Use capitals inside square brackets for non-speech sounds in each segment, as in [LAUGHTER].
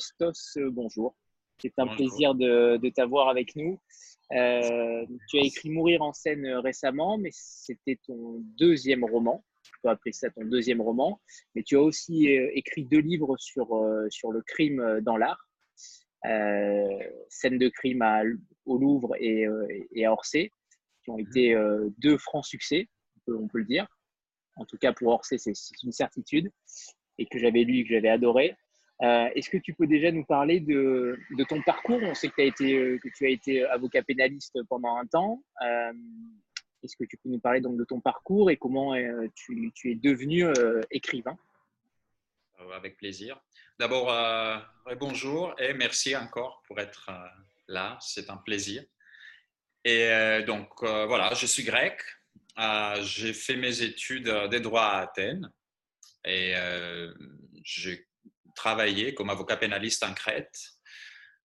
Christos, bonjour. C'est un plaisir de, de t'avoir avec nous. Euh, tu as écrit Mourir en scène récemment, mais c'était ton deuxième roman. Tu peux appeler ça ton deuxième roman. Mais tu as aussi écrit deux livres sur, sur le crime dans l'art. scène de crime à, au Louvre et, et, à Orsay, qui ont mmh. été deux francs succès, on peut, on peut le dire. En tout cas, pour Orsay, c'est une certitude et que j'avais lu et que j'avais adoré. Euh, est-ce que tu peux déjà nous parler de, ton parcours? On sait que, été, euh, tu as été avocat pénaliste pendant un temps. Euh, est-ce que tu peux nous parler donc de ton parcours et comment tu, es devenu écrivain? Avec plaisir. D'abord, bonjour et merci encore pour être là. C'est un plaisir. Et donc, voilà, je suis grec. J'ai fait mes études des droits à Athènes et j'ai travaillé comme avocat pénaliste en Crète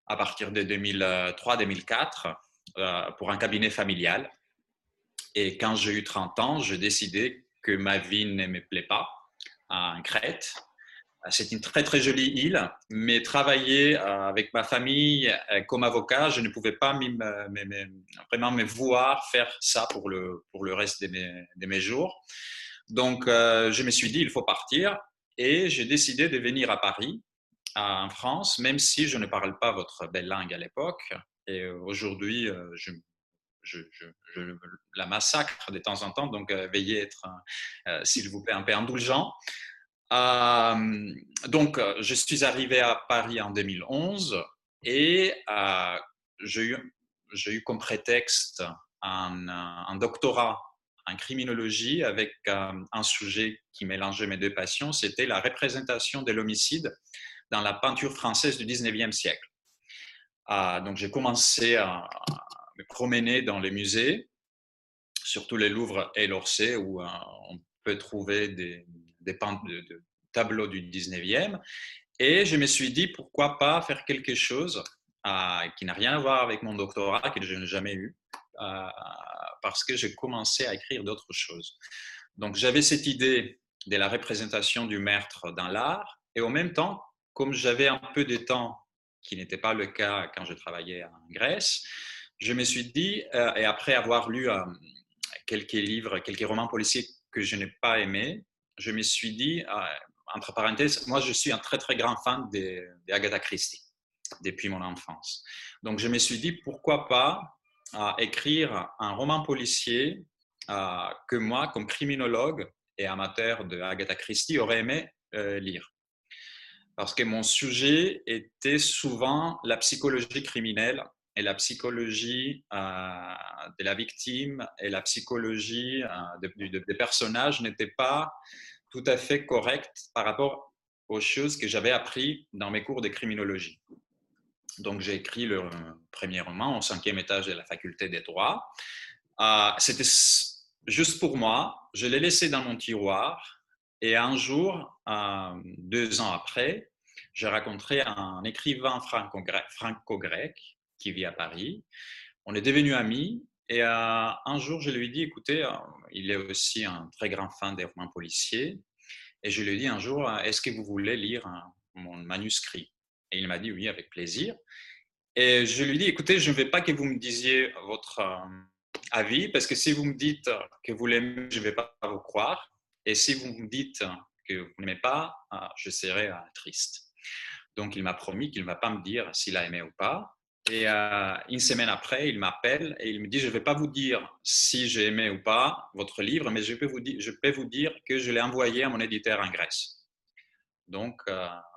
à partir de 2003-2004 euh, pour un cabinet familial. Et quand j'ai eu 30 ans, j'ai décidé que ma vie ne me plaît pas en Crète. C'est une très très jolie île, mais travailler euh, avec ma famille euh, comme avocat, je ne pouvais pas vraiment me voir faire ça pour le, pour le reste de mes, de mes jours. Donc, je me suis dit, il faut partir. Et j'ai décidé de venir à Paris, en France, même si je ne parle pas votre belle langue à l'époque. Et euh, aujourd'hui, euh, je, la massacre de temps en temps, donc euh, veuillez être, s'il vous plaît, un peu indulgent. donc, je suis arrivé à Paris en 2011 et j'ai eu, comme prétexte un doctorat en criminologie avec euh, un sujet qui mélangeait mes deux passions, c'était la représentation de l'homicide dans la peinture française du 19e siècle. Ah, donc j'ai commencé à, me promener dans les musées, surtout les Louvres et l'Orsay, où euh, on peut trouver des, des de, tableaux du 19e. Et je me suis dit, pourquoi pas faire quelque chose euh, qui n'a rien à voir avec mon doctorat, que je n'ai jamais eu, parce que j'ai commencé à écrire d'autres choses. Donc j'avais cette idée de la représentation du maître dans l'art, et en même temps, comme j'avais un peu de temps, qui n'était pas le cas quand je travaillais en Grèce, je me suis dit, euh, et après avoir lu euh, quelques livres, quelques romans policiers que je n'ai pas aimés, je me suis dit, euh, entre parenthèses, moi je suis un très très grand fan d'Agatha Christie depuis mon enfance. Donc je me suis dit, pourquoi pas à écrire un roman policier euh, que moi, comme criminologue et amateur de Agatha Christie, aurais aimé euh, lire. Parce que mon sujet était souvent la psychologie criminelle et la psychologie euh, de la victime et la psychologie des personnages n'étaient pas tout à fait correctes par rapport aux choses que j'avais appris dans mes cours de criminologie. Donc, j'ai écrit le premier roman au cinquième étage de la faculté des droits. Euh, c'était juste pour moi. Je l'ai laissé dans mon tiroir. Et un jour, euh, deux ans après, j'ai rencontré un écrivain franco-grec qui vit à Paris. On est devenus amis. Et euh, un jour, je lui ai dit, écoutez, il est aussi un très grand fan des romans policiers. Et je lui ai dit un jour, est-ce que vous voulez lire mon manuscrit? Et il m'a dit oui, avec plaisir. Et je lui dit, écoutez, je ne veux pas que vous me disiez votre euh, avis, parce que si vous me dites que vous l'aimez, je ne vais pas vous croire. Et si vous me dites que vous n'aimez pas, euh, je serai euh, triste. Donc, il m'a promis qu'il ne va pas me dire s'il a aimé ou pas. Et une semaine après, il m'appelle et il me dit, je ne vais pas vous dire si j'ai aimé ou pas votre livre, mais je peux vous dire que je l'ai envoyé à mon éditeur en Grèce. Donc,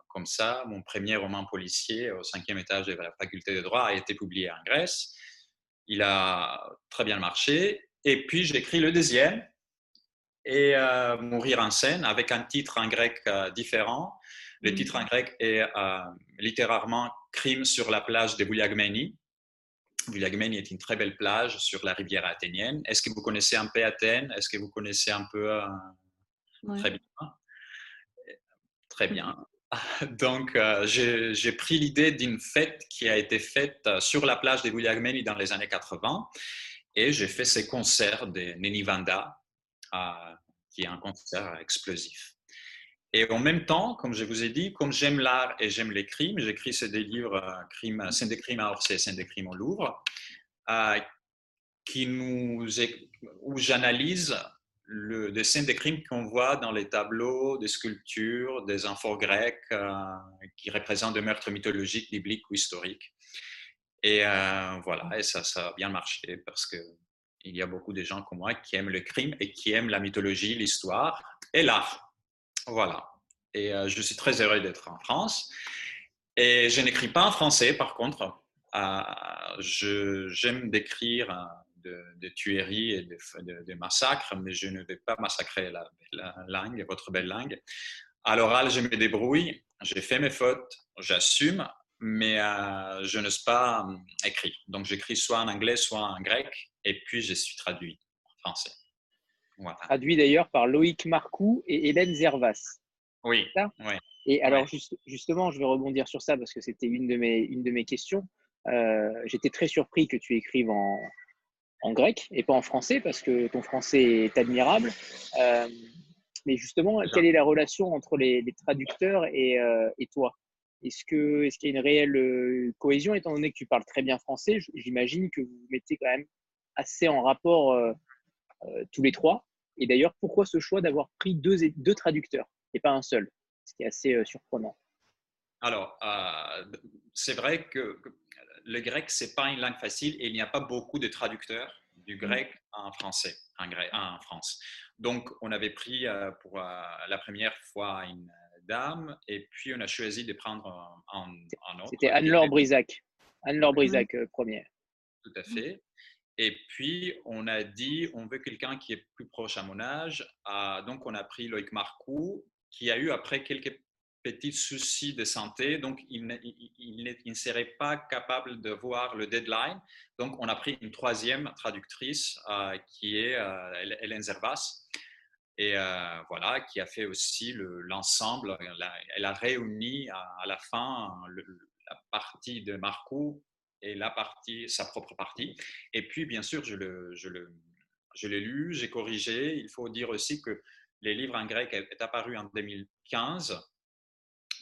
comme ça, mon premier roman policier au cinquième étage de la faculté de droit a été publié en Grèce. Il a très bien marché. Et puis j'écris le deuxième, et euh, Mourir en scène, avec un titre en grec euh, différent. Le titre en grec est euh, littérairement Crime sur la plage de Vouliagmeni. Vouliagmeni est une très belle plage sur la rivière athénienne. Est-ce que vous connaissez un peu Athènes? Est-ce que vous connaissez un peu Très bien? Très bien. [LAUGHS] Donc, euh, j'ai pris l'idée d'une fête qui a été faite euh, sur la plage de Vouliagmeni dans les années 80 et j'ai fait ces concerts de Neni Vanda, euh, qui est un concert explosif. Et en même temps, comme je vous ai dit, comme j'aime l'art et j'aime les crimes, j'écris des livres, crimes, scènes des crimes à Orsay, scènes des crimes au Louvre, qui nous, où j'analyse le, des scènes des crimes qu'on voit dans les tableaux, des sculptures, des infos grecs qui représentent des meurtres mythologiques, bibliques ou historiques. Et euh, voilà, et ça, ça a bien marché parce que il y a beaucoup de gens comme moi qui aiment le crime et qui aiment la mythologie, l'histoire et l'art. Voilà. Et euh, je suis très heureux d'être en France. Et je n'écris pas en français, par contre. Euh, j'aime décrire de, de, tueries et de, de, massacres, mais je ne vais pas massacrer la, la langue, votre belle langue. À l'oral, je me débrouille, j'ai fait mes fautes, j'assume, mais euh, je n'ose pas euh, écrire. Donc, j'écris soit en anglais, soit en grec, et puis je suis traduit en français. Traduit d'ailleurs par Loïc Marcoux et Hélène Zervas. Oui. Et alors, justement, je vais rebondir sur ça parce que c'était une, de mes, une de mes questions. Euh, j'étais très surpris que tu écrives en, en, grec et pas en français parce que ton français est admirable. mais justement, quelle est la relation entre les, traducteurs et, et toi? Est-ce qu'il est qu'il y a une réelle euh, cohésion, étant donné que tu parles très bien français J'imagine que vous vous mettez quand même assez en rapport euh, euh, tous les trois. Et d'ailleurs, pourquoi ce choix d'avoir pris deux, deux traducteurs et pas un seul? Ce qui est assez surprenant. Alors, c'est vrai que le grec, ce n'est pas une langue facile et il n'y a pas beaucoup de traducteurs du mmh. grec en français, en, grec, en France. Donc, on avait pris pour la première fois une dame, et puis on a choisi de prendre un, autre. C'était Anne-Laure Brisac. Anne-Laure Brisac, euh, première. Tout à fait. Et puis, on a dit, on veut quelqu'un qui est plus proche à mon âge. Ah, donc, on a pris Loïc Marcoux, qui a eu après quelques petits soucis de santé. Donc, il, ne serait pas capable de voir le deadline. Donc, on a pris une troisième traductrice euh, qui est euh, Hélène Zervas et euh, voilà, qui a fait aussi l'ensemble. elle a réuni à, la fin la partie de Marco et la partie, sa propre partie. Et puis, bien sûr, je l'ai lu, j'ai corrigé. Il faut dire aussi que les livres en grec est apparu en 2015.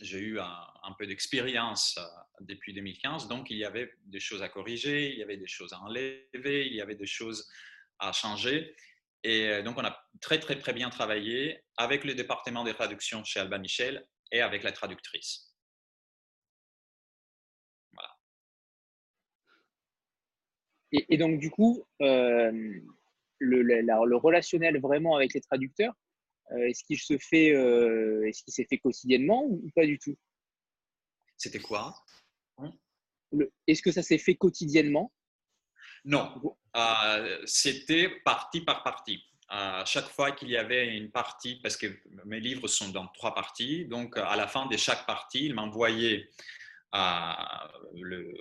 J'ai eu un, peu d'expérience euh, depuis 2015, donc il y avait des choses à corriger, il y avait des choses à enlever, il y avait des choses à changer. Et euh, donc, on a très, très, très bien travaillé avec le département des traductions chez Alba Michel et avec la traductrice. Voilà. Et, donc, du coup, euh, le, relationnel vraiment avec les traducteurs, est-ce qu'il se fait, est-ce qu'il s'est fait quotidiennement ou, pas du tout? C'était quoi? Est-ce que ça s'est fait quotidiennement? Non, euh, c'était partie par partie. À chaque fois qu'il y avait une partie, parce que mes livres sont dans trois parties, donc à la fin de chaque partie, il m'envoyait euh, le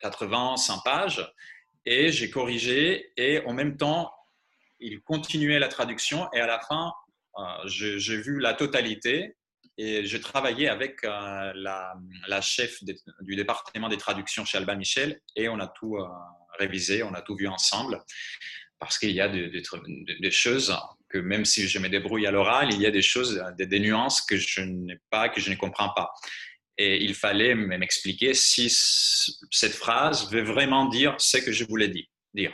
80, 100 pages, et j'ai corrigé, et en même temps, il continuait la traduction, et à la fin, euh, j'ai vu la totalité, et j'ai travaillé avec la, chef du département des traductions chez Alba Michel, et on a tout révisé, on a tout vu ensemble, parce qu'il y a des, choses que même si je me débrouille à l'oral, il y a des choses, des, nuances que je n'ai pas, que je ne comprends pas. Et il fallait m'expliquer si cette phrase veut vraiment dire ce que je voulais dire.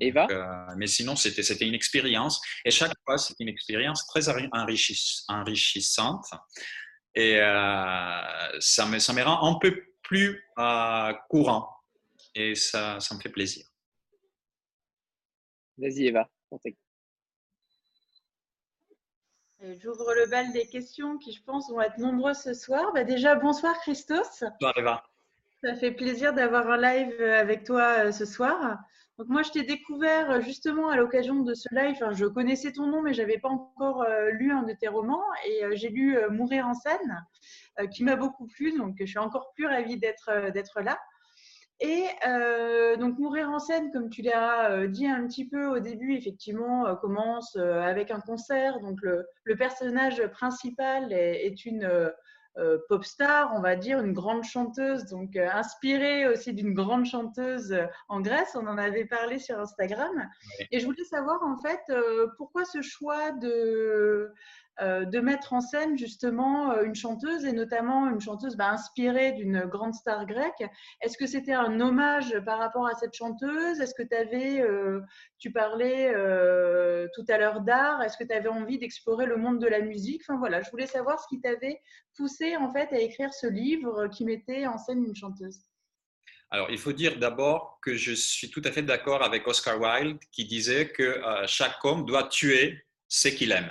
Eva euh, Mais sinon, c'était une expérience. Et chaque fois, c'est une expérience très enrichissante. Et euh, ça, me, ça me rend un peu plus euh, courant et ça, ça me fait plaisir. Vas-y, Eva. J'ouvre le bal des questions qui, je pense, vont être nombreuses ce soir. Bah déjà, bonsoir Christos. Bonsoir Eva. Ça fait plaisir d'avoir un live avec toi ce soir. Donc moi, je t'ai découvert euh, justement à l'occasion de ce live. je connaissais ton nom, mais je n'avais pas encore euh, lu un de tes romans. Et j'ai lu Mourir en scène, qui m'a beaucoup plu. Donc je suis encore plus ravie d'être là. Et euh, donc mourir en scène, comme tu l'as euh, dit un petit peu au début, effectivement, euh, commence avec un concert. Donc le, personnage principal est, une pop star, on va dire, une grande chanteuse, donc inspirée aussi d'une grande chanteuse en Grèce. On en avait parlé sur Instagram. Et je voulais savoir en fait pourquoi ce choix de euh, de mettre en scène justement euh, une chanteuse et notamment une chanteuse bah, inspirée d'une grande star grecque. Est-ce que c'était un hommage par rapport à cette chanteuse? Est-ce que tu avais, euh, tu parlais tout à l'heure d'art, est-ce que tu avais envie d'explorer le monde de la musique? Enfin voilà, je voulais savoir ce qui t'avait poussé en fait à écrire ce livre qui mettait en scène une chanteuse. Alors, il faut dire d'abord que je suis tout à fait d'accord avec Oscar Wilde qui disait que chaque homme doit tuer ce qu'il aime.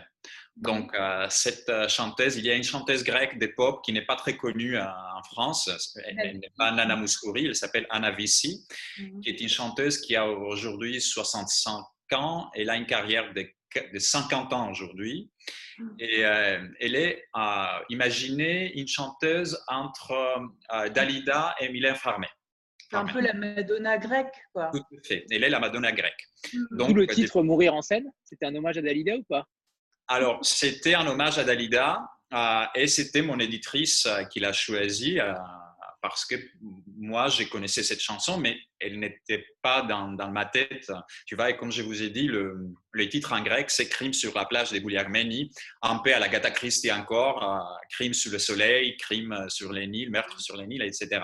Donc, euh, cette euh, chanteuse, il y a une chanteuse grecque des pop qui n'est pas très connue euh, en France. Elle, n'est pas Nana Mouskouri, elle s'appelle Anna Vissi, mhm. qui est une chanteuse qui a aujourd'hui 65 ans. Elle a une carrière de, 50 ans aujourd'hui. Mhm. Et elle est, imaginez, une chanteuse entre Dalida et Mylène Farmer. C'est un peu la Madonna grecque, quoi. Tout à fait. Elle est la Madonna grecque. Mhm. Donc, le titre Mourir en scène, c'était un hommage à Dalida ou pas? Alors, c'était un hommage à Dalida euh, et c'était mon éditrice euh, qui l'a choisi euh, parce que moi, je connaissais cette chanson, mais elle n'était pas dans, ma tête. Tu vois, et comme je vous ai dit, le, titre en grec, c'est Crime sur la plage de Gouliarménie, un peu à la Gata Christie encore, Crime sur le soleil, Crime sur les Nils, Meurtre sur les Nils, etc.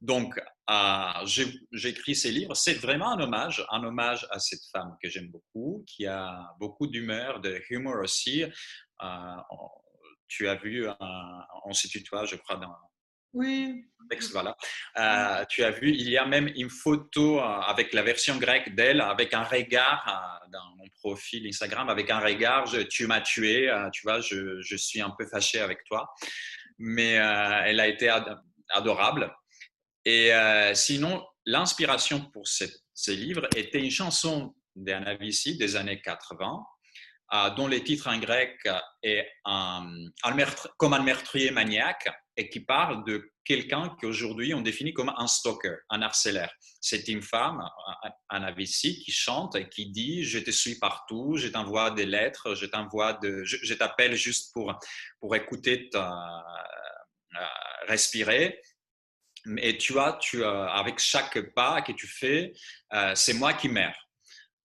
Donc, euh, j'ai écrit ces livres. C'est vraiment un hommage, un hommage à cette femme que j'aime beaucoup, qui a beaucoup d'humeur, de humour aussi. Euh, tu as vu, on se tutoie, je crois, dans oui. Voilà. Euh, tu as vu, il y a même une photo avec la version grecque d'elle, avec un regard dans mon profil Instagram, avec un regard, tu m'as tué, tu vois, je, je, suis un peu fâché avec toi. Mais elle a été adorable. Et euh, sinon, l'inspiration pour ces livres était une chanson d'Anna Vissi des années 80, euh, dont le titre en grec est un, comme un meurtrier maniaque et qui parle de quelqu'un qu'aujourd'hui on définit comme un stalker, un harcelaire. C'est une femme, Anna Vissi, qui chante et qui dit Je te suis partout, je t'envoie des lettres, je t'envoie je, t'appelle juste pour, pour écouter, ta, euh, respirer et tu vois, tu, avec chaque pas que tu fais, euh, c'est moi qui meurs.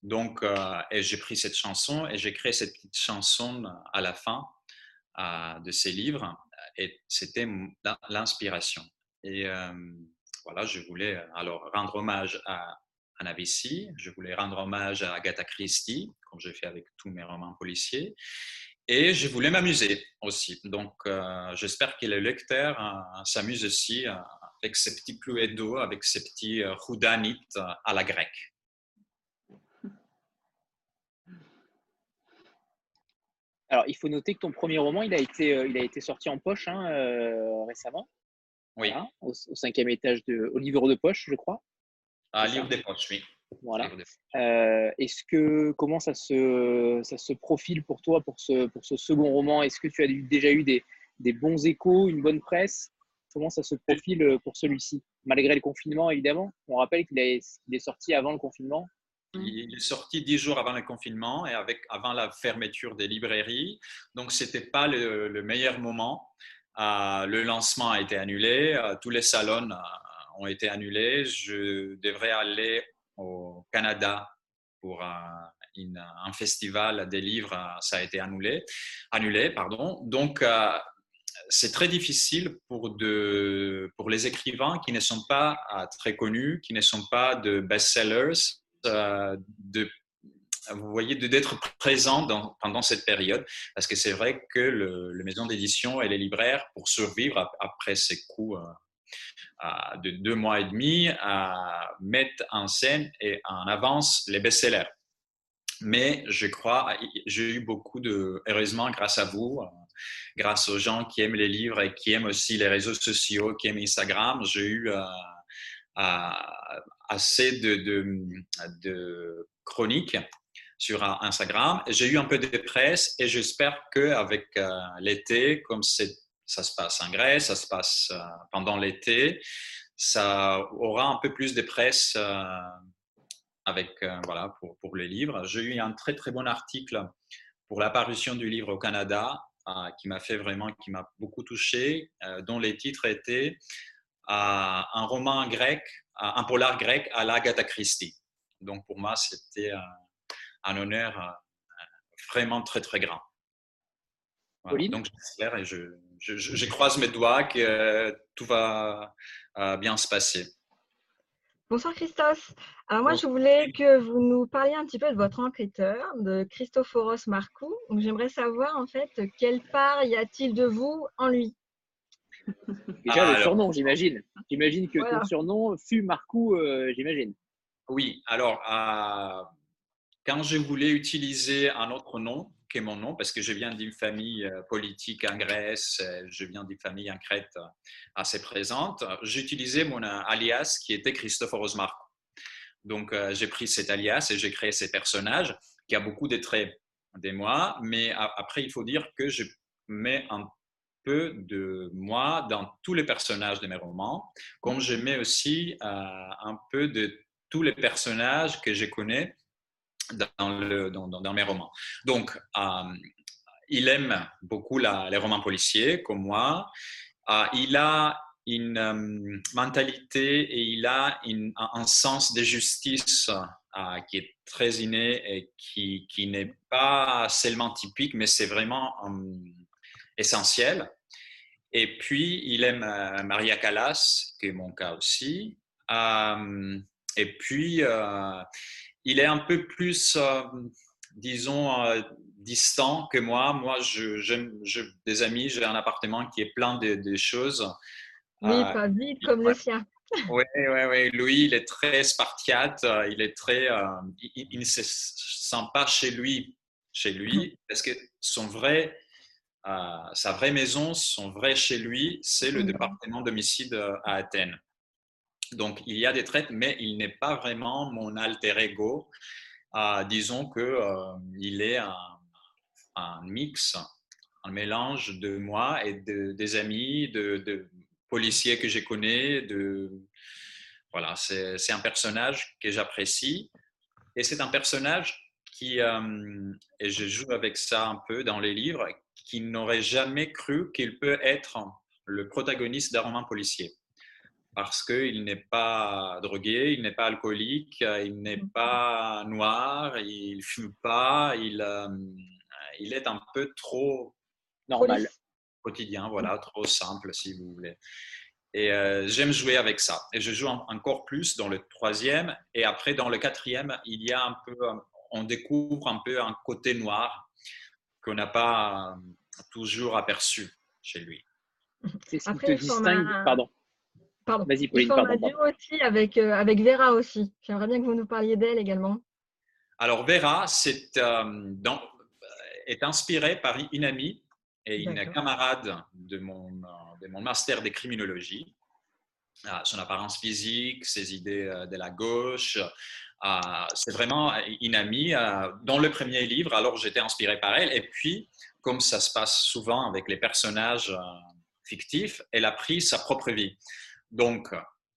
Donc, euh, et j'ai pris cette chanson et j'ai créé cette petite chanson à la fin euh, de ces livres. Et c'était l'inspiration. Et voilà, je voulais alors rendre hommage à Anna Vissi, je voulais rendre hommage à Agatha Christie, comme je fais avec tous mes romans policiers. Et je voulais m'amuser aussi. Donc, j'espère que les lecteurs s'amusent aussi avec ces petits d'eau, avec ces petits roudanites euh, à la grecque. [LAUGHS] Alors, il faut noter que ton premier roman, il a été, euh, il a été sorti en poche hein, euh, récemment. Oui. au, cinquième étage de, au livre de poche, je crois. Ah, livre des poches, oui. Voilà. Est-ce que comment ça se, ça se profile pour toi pour ce, pour ce second roman? Est-ce que tu as déjà eu des, des bons échos, une bonne presse? Comment ça se profile euh, pour celui-ci Malgré le confinement, évidemment. On rappelle qu'il est, sorti avant le confinement. Il est sorti dix jours avant le confinement et avec, avant la fermeture des librairies. Donc, ce n'était pas le, meilleur moment. Euh, le lancement a été annulé. Euh, tous les salons ont été annulés. Je devrais aller au Canada pour un festival des livres. Ça a été annulé. annulé pardon. Donc, c'est très difficile pour, les écrivains qui ne sont pas euh, très connus, qui ne sont pas de best-sellers, euh, de, vous voyez, d'être présents pendant cette période. Parce que c'est vrai que le, les maisons d'édition et les libraires, pour survivre après ces coups euh, de deux mois et demi, mettent en scène et en avance les best-sellers. Mais je crois, j'ai eu beaucoup de, heureusement grâce à vous, grâce aux gens qui aiment les livres et qui aiment aussi les réseaux sociaux, qui aiment Instagram, j'ai eu euh, euh, assez de, chroniques sur Instagram. J'ai eu un peu de presse et j'espère qu'avec euh, l'été, comme ça se passe en Grèce, ça se passe pendant l'été, ça aura un peu plus de presse avec, voilà, pour, pour les livres. J'ai eu un très très bon article pour la parution du livre au Canada euh, qui m'a fait vraiment, qui m'a beaucoup touché, euh, dont les titres étaient euh, un roman grec, un polar grec à l'Agatha Christie. Donc pour moi, c'était un honneur vraiment très très grand. donc j'espère et je, je, croise mes doigts que tout va bien se passer. Bonsoir Christos. Alors moi, je voulais que vous nous parliez un petit peu de votre enquêteur, de Christophoros Marcou. Donc j'aimerais savoir en fait quelle part y a-t-il de vous en lui? [LAUGHS] Déjà le surnom, j'imagine. J'imagine que ton surnom fut Marcou, euh, j'imagine. Oui, alors euh, quand je voulais utiliser un autre nom, qui est mon nom, parce que je viens d'une famille euh, politique en Grèce, je viens d'une famille en Crète assez présente, j'utilisais mon alias qui était Christophe Marcou. Donc, j'ai pris cet alias et j'ai créé ces personnages qui a beaucoup de traits des moi, mais après, il faut dire que je mets un peu de moi dans tous les personnages de mes romans, comme je mets aussi un peu de tous les personnages que je connais dans, mes romans. Donc, euh, il aime beaucoup les romans policiers, comme moi. Euh, il a une euh, mentalité et il a un, sens de justice qui est très inné et qui, qui n'est pas seulement typique, mais c'est vraiment essentiel. Et puis, il aime Maria Callas, qui est mon cas aussi. et puis, il est un peu plus, euh, disons, euh, distant que moi. Moi, j'ai des amis, j'ai un appartement qui est plein de, choses. Oui, euh, pas vite comme le sien. Oui, oui, oui. Louis, il est très spartiate. Il est très. il, ne se sent pas chez lui, chez lui, mm. parce que son vrai, sa vraie maison, son vrai chez lui, c'est le mm. département d'homicide à Athènes. Donc, il y a des traits, mais il n'est pas vraiment mon alter ego. Euh, disons qu'il euh, il est un, mix, un mélange de moi et de, des amis, de, policiers que je connais. Voilà, c'est un personnage que j'apprécie. Et c'est un personnage qui, euh, et je joue avec ça un peu dans les livres, qui n'aurait jamais cru qu'il peut être le protagoniste d'un roman policier parce qu'il n'est pas drogué, il n'est pas alcoolique, il n'est mmh. pas noir, il ne fume pas, il, euh, il est un peu trop normal, quotidien, voilà, trop simple si vous voulez. Et euh, j'aime jouer avec ça. Et je joue encore plus dans le troisième. Et après, dans le quatrième, il y a un peu, on découvre un peu un côté noir qu'on n'a pas toujours aperçu chez lui. C'est ce qui te distingue, pardon. Pardon. Vas-y, Pauline. aussi avec, euh, avec Vera aussi. J'aimerais bien que vous nous parliez d'elle également. Alors, Vera c'est, euh, est inspirée par une amie et une camarade de mon, de mon master de criminologie. Ah, son apparence physique, ses idées euh, de la gauche. Ah, c'est vraiment une amie. Dans le premier livre, alors j'étais inspiré par elle. Et puis, comme ça se passe souvent avec les personnages fictifs, elle a pris sa propre vie. Donc,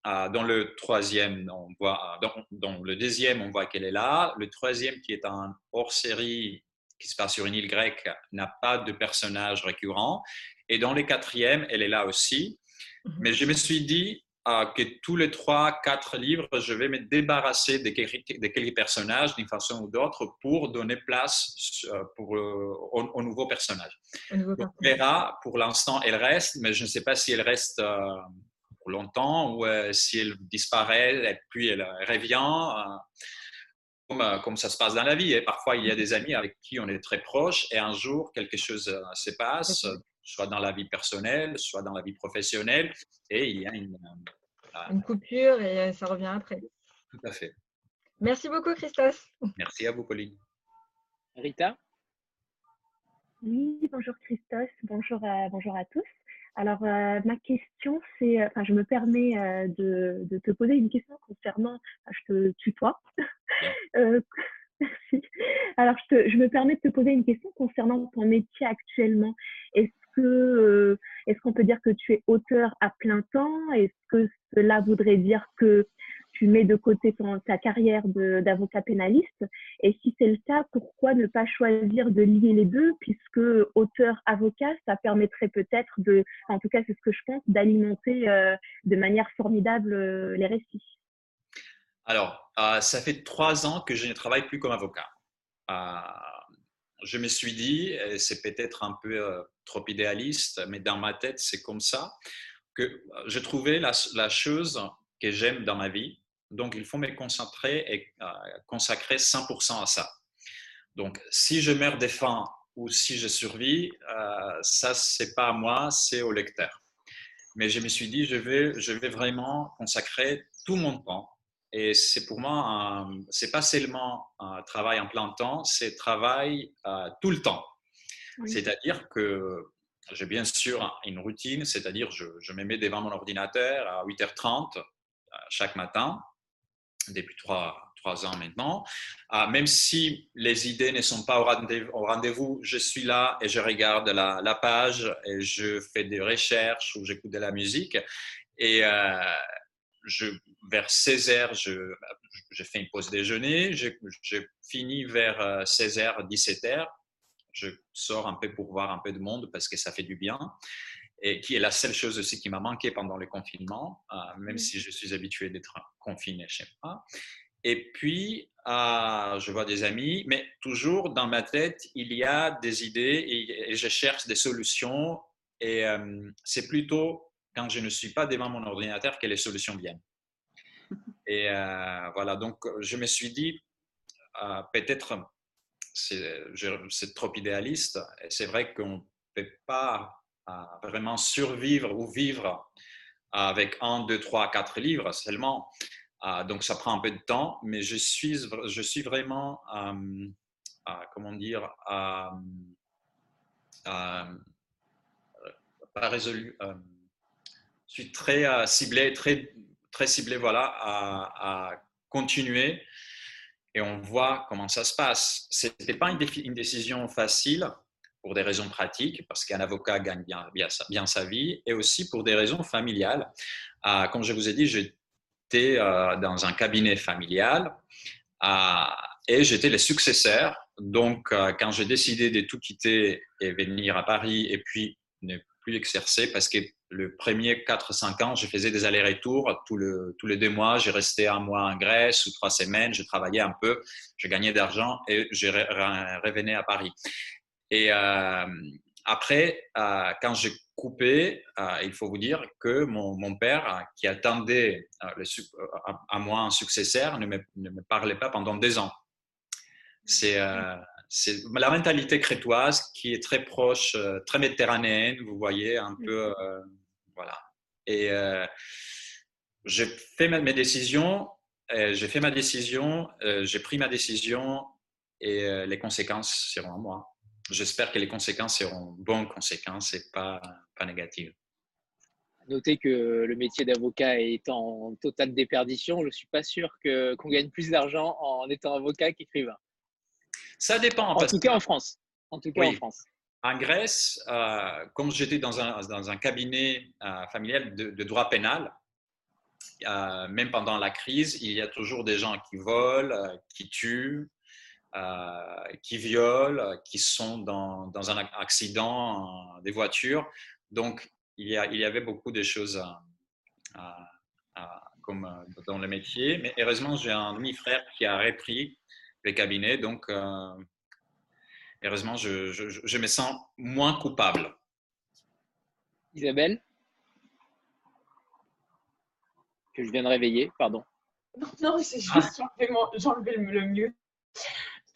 euh, dans le troisième, on voit, dans, le deuxième, on voit qu'elle est là. Le troisième, qui est un hors-série qui se passe sur une île grecque, n'a pas de personnage récurrent. Et dans le quatrième, elle est là aussi. Mhm. Mais je me suis dit euh, que tous les trois, quatre livres, je vais me débarrasser de quelques, personnages d'une façon ou d'autre pour donner place euh, pour, aux, nouveaux personnages. Vera, pour l'instant, elle reste, mais je ne sais pas si elle reste pour longtemps ou euh, si elle disparaît et puis elle revient. Euh, comme, euh, comme, ça se passe dans la vie. Et parfois, il y a des amis avec qui on est très proche et un jour, quelque chose se passe, soit dans la vie personnelle, soit dans la vie professionnelle, et il y a une, une coupure et ça revient après. Tout à fait. Merci beaucoup, Christophe. Merci à vous, Pauline. Rita? Oui, bonjour Christophe, bonjour bonjour à tous. Alors, euh, ma question, c'est, euh, enfin, je me permets euh, de, de, te poser une question concernant, je te tutoie. [LAUGHS] merci. Alors, je, te, je, me permets de te poser une question concernant ton métier actuellement. Est-ce que, est-ce qu'on peut dire que tu es auteur à plein temps? Est-ce que cela voudrait dire que tu mets de côté ta carrière d'avocat pénaliste Et si c'est le cas, pourquoi ne pas choisir de lier les deux Puisque auteur-avocat, ça permettrait peut-être de, en tout cas c'est ce que je pense, d'alimenter euh, de manière formidable euh, les récits. Alors, euh, ça fait trois ans que je ne travaille plus comme avocat. je me suis dit, c'est peut-être un peu trop idéaliste, mais dans ma tête, c'est comme ça, que trouvais la, la chose que j'aime dans ma vie. Donc, il faut me concentrer et euh, consacrer 100% à ça. Donc, si je meurs de faim ou si je survis, euh, ça, c'est pas à moi, c'est au lecteur. Mais je me suis dit, je vais, je vais vraiment consacrer tout mon temps. Et c'est pour moi, c'est pas seulement un travail en plein temps, c'est travail euh, tout le temps. C'est-à-dire que j'ai bien sûr une routine, c'est-à-dire je, je me mets devant mon ordinateur à 8h30 euh, chaque matin, depuis trois, trois ans maintenant. Euh, même si les idées ne sont pas au rendez-vous, je suis là et je regarde la, la, page et je fais des recherches ou j'écoute de la musique. Et euh, je, vers 16 heures, je, je, fais une pause déjeuner. Je, je finis vers 16 h 17 h je sors un peu pour voir un peu de monde parce que ça fait du bien et qui est la seule chose aussi qui m'a manqué pendant le confinement, euh, même si je suis habitué d'être confiné chez moi. Et puis, euh, je vois des amis, mais toujours dans ma tête, il y a des idées et, je cherche des solutions. Et euh, c'est plutôt quand je ne suis pas devant mon ordinateur que les solutions viennent. [LAUGHS] Et voilà, donc je me suis dit, peut-être c'est trop idéaliste. Et c'est vrai qu'on ne peut pas vraiment survivre ou vivre avec un, deux, trois, quatre livres seulement. Ah, donc ça prend un peu de temps, mais je suis, je suis vraiment, euh, euh, comment dire, euh, pas résolu. je suis très ciblé, très, très ciblé, voilà, à continuer et on voit comment ça se passe. Ce n'était pas une, décision facile pour des raisons pratiques, parce qu'un avocat gagne bien, bien, sa vie, et aussi pour des raisons familiales. Euh, comme je vous ai dit, j'étais euh, dans un cabinet familial euh, et j'étais le successeur. Donc, quand j'ai décidé de tout quitter et venir à Paris et puis ne plus exercer, parce que le premier 4-5 ans, je faisais des allers-retours tous, le, tous les deux mois. J'ai resté un mois en Grèce ou trois semaines. Je travaillais un peu, je gagnais d'argent et je revenais à Paris. Et euh, après, euh, quand j'ai coupé, euh, il faut vous dire que mon, mon père, qui attendait le, à moi un successeur, ne me, ne me, parlait pas pendant deux ans. C'est la mentalité crétoise qui est très proche, très méditerranéenne, vous voyez, un peu. voilà. Et j'ai fait mes décisions, j'ai fait ma décision, j'ai pris ma décision et les conséquences seront à moi j'espère que les conséquences seront bonnes conséquences et pas, pas négatives. Notez que le métier d'avocat est en totale déperdition. Je ne suis pas sûr qu'on gagne plus d'argent en étant avocat qu'écrivain. Ça dépend. En tout cas en France. En tout cas en France. En Grèce, euh, comme j'étais dans un, dans un cabinet euh, familial de, droit pénal, euh, même pendant la crise, il y a toujours des gens qui volent, qui tuent, euh, qui violent, qui sont dans, dans un accident des voitures. Donc, il y, a, il y avait beaucoup de choses comme euh, dans le métier. Mais heureusement, j'ai un demi-frère qui a repris le cabinet. Donc, euh, heureusement, je, je, je, me sens moins coupable. Isabelle? Que je viens de réveiller, pardon. Non, non c'est juste ah. j'enlevais le mieux.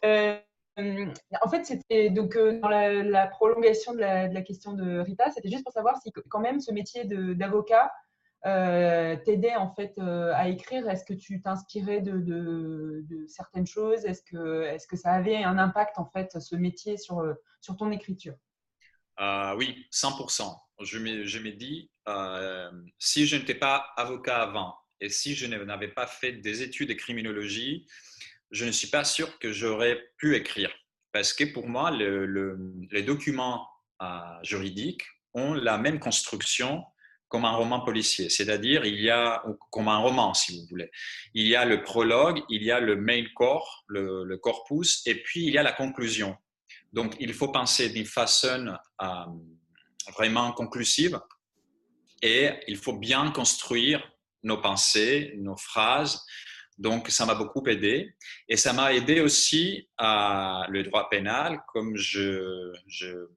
Euh, en fait, c'était donc euh, dans la, prolongation de la, question de Rita, c'était juste pour savoir si quand même ce métier d'avocat euh, t'aidait en fait à écrire. Est-ce que tu t'inspirais de, certaines choses? Est-ce que, est que ça avait un impact en fait ce métier sur, sur ton écriture? Oui, 100%. Je me, je me dis, si je n'étais pas avocat avant et si je n'avais pas fait des études de criminologie, je ne suis pas sûr que j'aurais pu écrire. Parce que pour moi, les documents euh, juridiques ont la même construction comme un roman policier. C'est-à-dire, il y a, comme un roman, si vous voulez. Il y a le prologue, il y a le main core, le, corpus, et puis il y a la conclusion. Donc, il faut penser d'une façon euh, vraiment conclusive et il faut bien construire nos pensées, nos phrases, Donc, ça m'a beaucoup aidé. Et ça m'a aidé aussi à le droit pénal, comme je, je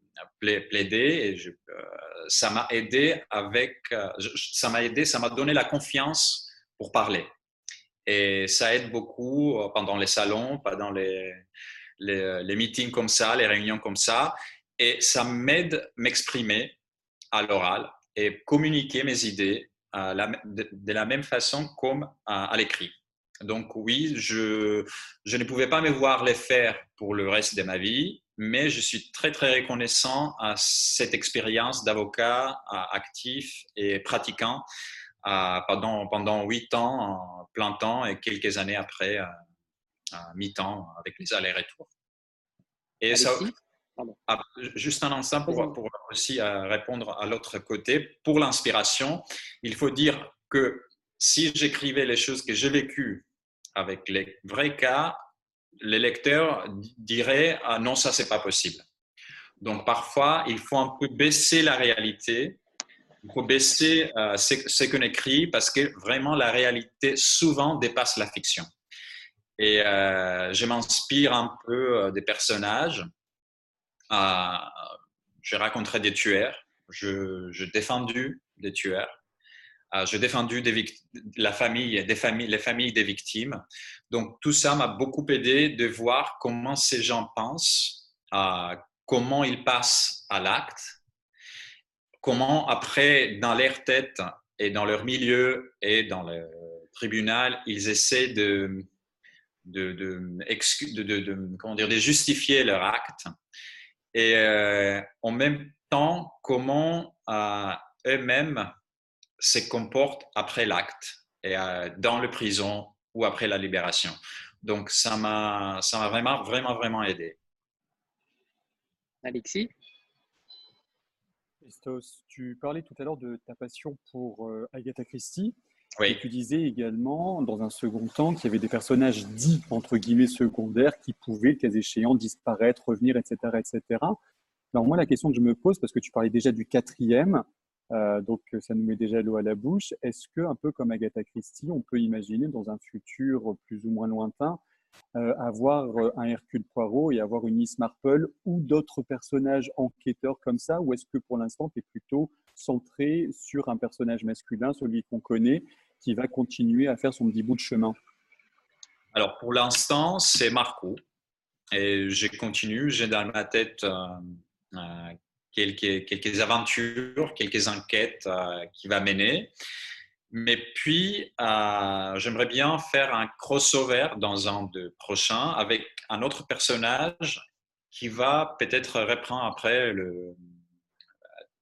plaidais. Euh, ça m'a aidé avec, euh, ça m'a aidé, ça m'a donné la confiance pour parler. Et ça aide beaucoup euh, pendant les salons, pendant les meetings comme ça, les réunions comme ça. Et ça m'aide m'exprimer à l'oral et communiquer mes idées de, la même façon comme à l'écrit. Donc oui, je, je ne pouvais pas me voir les faire pour le reste de ma vie, mais je suis très très reconnaissant à cette expérience d'avocat actif et pratiquant pendant pendant huit ans plein temps et quelques années après à mi-temps avec les allers-retours. Et ça, ah, juste un instant pour, pour aussi euh, répondre à l'autre côté. Pour l'inspiration, il faut dire que si j'écrivais les choses que j'ai vécues avec les vrais cas, les lecteurs diraient ah non, ça, c'est pas possible. Donc, parfois, il faut un peu baisser la réalité. Il faut baisser euh, ce, qu'on écrit parce que vraiment, la réalité souvent dépasse la fiction. Et euh, je m'inspire un peu euh, des personnages. je raconterai des tueurs. Je défendu des tueurs. Euh, j'ai défendu la famille, des les familles des victimes. Donc tout ça m'a beaucoup aidé de voir comment ces gens pensent, euh, comment ils passent à l'acte, comment après, dans leur tête et dans leur milieu et dans le tribunal, ils essaient de, de, de, de justifier leur acte. Et euh, en même temps, comment eux-mêmes se comporte après l'acte, et euh, dans le prison ou après la libération. Donc, ça m'a, ça m'a vraiment, vraiment, vraiment aidé. Alexis? Christos, tu parlais tout à l'heure de ta passion pour euh, Agatha Christie. Oui. Et tu disais également, dans un second temps, qu'il y avait des personnages dits, entre guillemets, secondaires, qui pouvaient, cas échéant, disparaître, revenir, etc., etc. Alors moi, la question que je me pose, parce que tu parlais déjà du quatrième, euh, donc, ça nous met déjà l'eau à la bouche. Est-ce que, un peu comme Agatha Christie, on peut imaginer dans un futur plus ou moins lointain euh, avoir euh, un Hercule Poirot et avoir une Miss Marple ou d'autres personnages enquêteurs comme ça? Ou est-ce que pour l'instant, tu es plutôt centré sur un personnage masculin, celui qu'on connaît, qui va continuer à faire son petit bout de chemin? Alors, pour l'instant, c'est Marco. Et je continue, j'ai dans ma tête quelques, aventures, quelques enquêtes euh, qui va mener. Mais puis, euh, j'aimerais bien faire un crossover dans un de prochains avec un autre personnage qui va peut-être reprendre après le,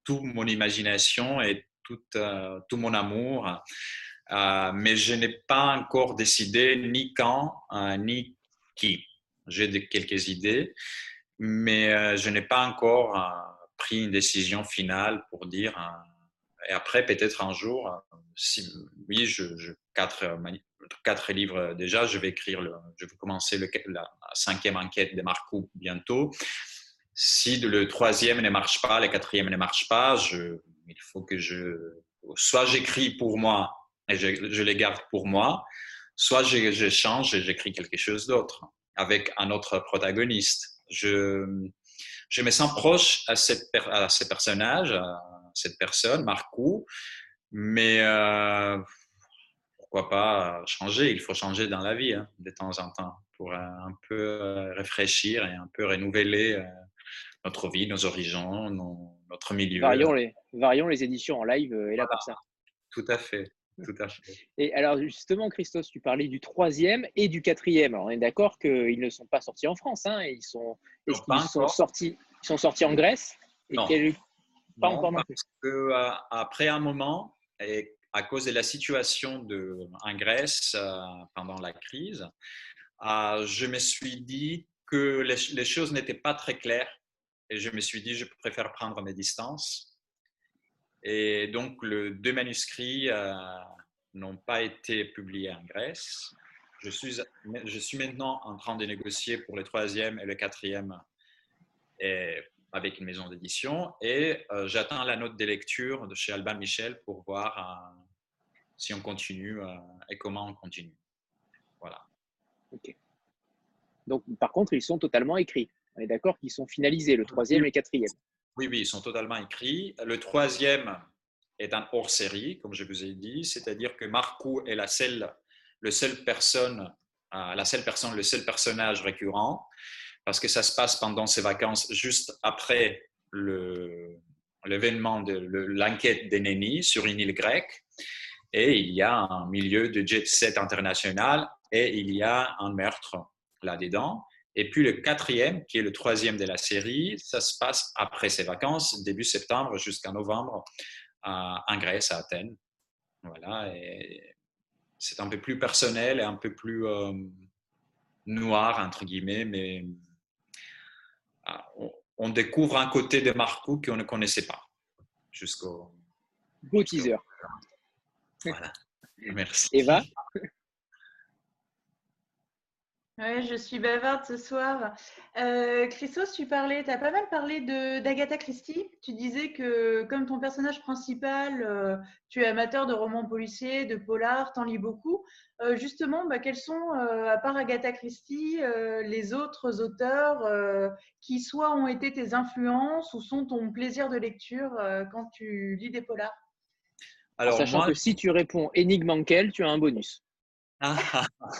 toute mon imagination et tout, euh, tout mon amour. mais je n'ai pas encore décidé ni quand, ni qui. J'ai quelques idées, mais je n'ai pas encore pris une décision finale pour dire. Et après, peut-être un jour, euh, si, oui, je, quatre, euh, quatre, livres déjà, je vais écrire, je vais commencer le, la cinquième enquête de Marco bientôt. Si le troisième ne marche pas, le quatrième ne marche pas, il faut que je. Soit j'écris pour moi et je, je, les garde pour moi, soit je, je change et j'écris quelque chose d'autre avec un autre protagoniste. Je, je me sens proche à, cette, à ce personnage, à cette personne, Marco, mais euh, pourquoi pas changer? Il faut changer dans la vie hein, de temps en temps pour un peu euh, réfléchir et un peu renouveler euh, notre vie, nos horizons, notre milieu. Varions les, varions les éditions en live et là pour ça. Tout à fait. Tout à fait. Et alors justement, Christos, tu parlais du troisième et du quatrième. Alors on est d'accord qu'ils ne sont pas sortis en France. Hein, ils sont, sortis, ils sont sortis en Grèce? Et non. pas encore parce que, euh, après un moment, et à cause de la situation de, en Grèce euh, pendant la crise, euh, je me suis dit que les, les choses n'étaient pas très claires et je me suis dit je préfère prendre mes distances et donc, les deux manuscrits euh, n'ont pas été publiés en Grèce. Je suis, maintenant en train de négocier pour le troisième et le quatrième et avec une maison d'édition et euh, j'attends la note de lecture de chez Alban Michel pour voir euh, si on continue et comment on continue. Voilà. Ok. Donc, par contre, ils sont totalement écrits. On est d'accord qu'ils sont finalisés, le troisième et le quatrième. Oui, oui, ils sont totalement écrits. Le troisième est un hors-série, comme je vous ai dit, c'est-à-dire que Marcou est la seule, le seul personne, euh, la seule personne, le seul personnage récurrent, parce que ça se passe pendant ses vacances, juste après l'événement de l'enquête d'Eneni sur une île grecque. Et il y a un milieu de jet set international et il y a un meurtre là-dedans. Et puis le quatrième, qui est le troisième de la série, ça se passe après ses vacances, début septembre jusqu'à novembre, en Grèce, à Athènes. Voilà, et c'est un peu plus personnel et un peu plus euh, noir, entre guillemets, mais ah, on, découvre un côté de Marco qu'on ne connaissait pas jusqu'au. Beau teaser. Voilà. Merci. Eva? Oui, je suis bavarde ce soir. Euh, Christos, tu parlais, tu as pas mal parlé d'Agatha Christie. Tu disais que comme ton personnage principal, euh, tu es amateur de romans policiers, de polar, t'en lis beaucoup. Euh, justement, bah, quels sont, à part Agatha Christie, les autres auteurs qui soit ont été tes influences ou sont ton plaisir de lecture quand tu lis des polars? Alors, Sachant que si tu réponds énigme Mankel, tu as un bonus. Ah, ah, ah.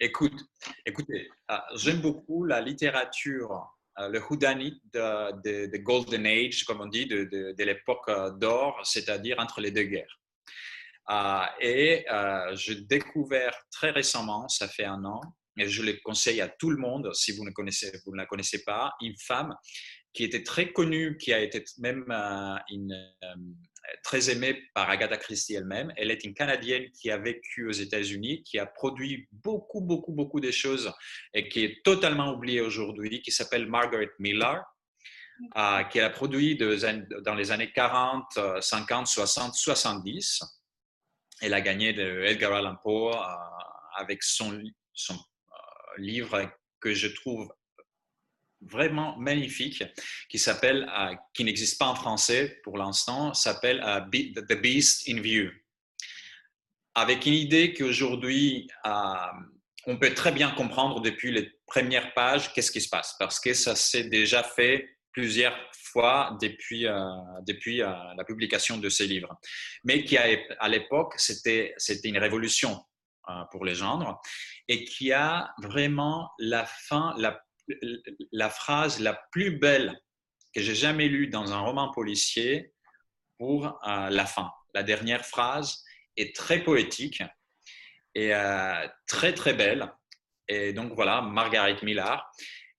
Écoute, écoutez, euh, j'aime beaucoup la littérature, euh, le whodunit de, de, Golden Age, comme on dit, de, de l'époque euh, d'or, c'est-à-dire entre les deux guerres. et j'ai découvert très récemment, ça fait un an, et je le conseille à tout le monde si vous ne, connaissez, vous ne la connaissez pas, une femme qui était très connue, qui a été même une, très aimée par Agatha Christie elle-même. Elle est une Canadienne qui a vécu aux États-Unis, qui a produit beaucoup, beaucoup, beaucoup de choses et qui est totalement oubliée aujourd'hui, qui s'appelle Margaret Miller, euh, qui a produit dans les années 40, 50, 60, 70. Elle a gagné de Edgar Allan Poe euh, avec son, son euh, livre que je trouve vraiment magnifique qui s'appelle, euh, qui n'existe pas en français pour l'instant, s'appelle euh, The Beast in View. Avec une idée qu'aujourd'hui, euh, on peut très bien comprendre depuis les premières pages qu'est-ce qui se passe, parce que ça s'est déjà fait plusieurs fois depuis, depuis la publication de ces livres. Mais qui, à l'époque, c'était une révolution pour les genres et qui a vraiment la fin, la la phrase la plus belle que j'ai jamais lue dans un roman policier pour euh, la fin. La dernière phrase est très poétique et euh, très très belle. Et donc voilà, Margaret Miller.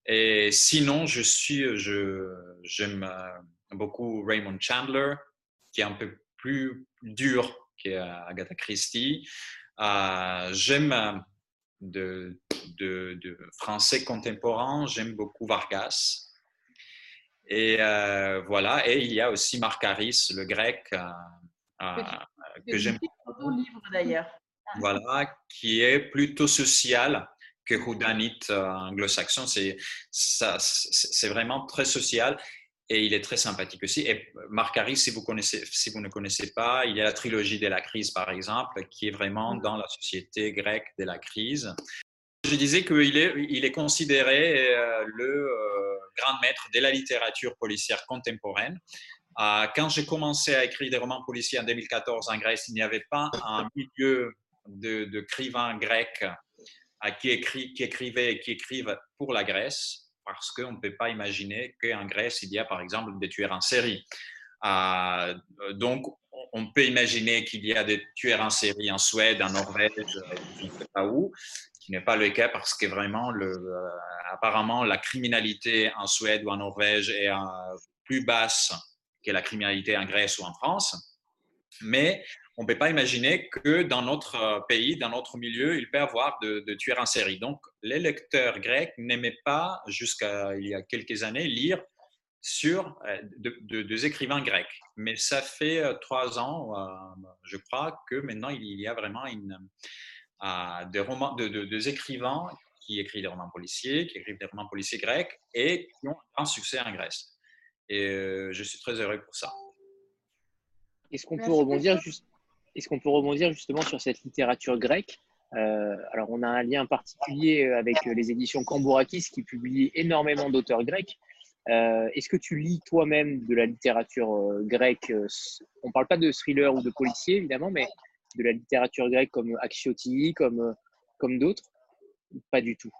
Et sinon, je suis, je, j'aime euh, beaucoup Raymond Chandler, qui est un peu plus dur qu'Agatha Christie. j'aime de, de, français contemporain, j'aime beaucoup Vargas. Et euh, voilà, et il y a aussi Marc Harris, le grec, euh, euh, que j'aime beaucoup. livre d'ailleurs. Voilà, qui est plutôt social que Houdanit anglo-saxon. C'est, c'est vraiment très social et il est très sympathique aussi. Et Marc Harris, si vous, connaissez, si vous ne connaissez pas, il y a la trilogie de la crise, par exemple, qui est vraiment dans la société grecque de la crise. Je disais qu'il est, considéré euh, le euh, grand maître de la littérature policière contemporaine. Euh, quand j'ai commencé à écrire des romans policiers en 2014 en Grèce, il n'y avait pas un milieu de, de grecs qui, qui écrivaient et qui écrivent pour la Grèce parce qu'on ne peut pas imaginer qu'en Grèce, il y a par exemple des tueurs en série. Donc, on peut imaginer qu'il y a des tueurs en série en Suède, en Norvège, je ne sais pas où, qui n'est pas le cas parce que vraiment, euh, apparemment, la criminalité en Suède ou en Norvège est euh, plus basse que la criminalité en Grèce ou en France. Mais on ne peut pas imaginer que dans notre euh, pays, dans notre milieu, il peut y avoir de, tueurs en série. Donc, les lecteurs grecs n'aimaient pas, jusqu'à il y a quelques années, lire sur euh, deux écrivains grecs. Mais ça fait trois ans, je crois, que maintenant il y a vraiment une, des, romans, de, écrivains qui écrivent des romans policiers, qui écrivent des romans policiers grecs et qui ont un succès en Grèce. Et je suis très heureux pour ça. Est-ce qu'on peut rebondir juste est-ce qu'on peut rebondir justement sur cette littérature grecque? Alors, on a un lien particulier avec les éditions Cambourakis qui publient énormément d'auteurs grecs. Est-ce que tu lis toi-même de la littérature grecque? On ne parle pas de thriller ou de policier, évidemment, mais de la littérature grecque comme Axioti, comme, comme d'autres Pas du tout.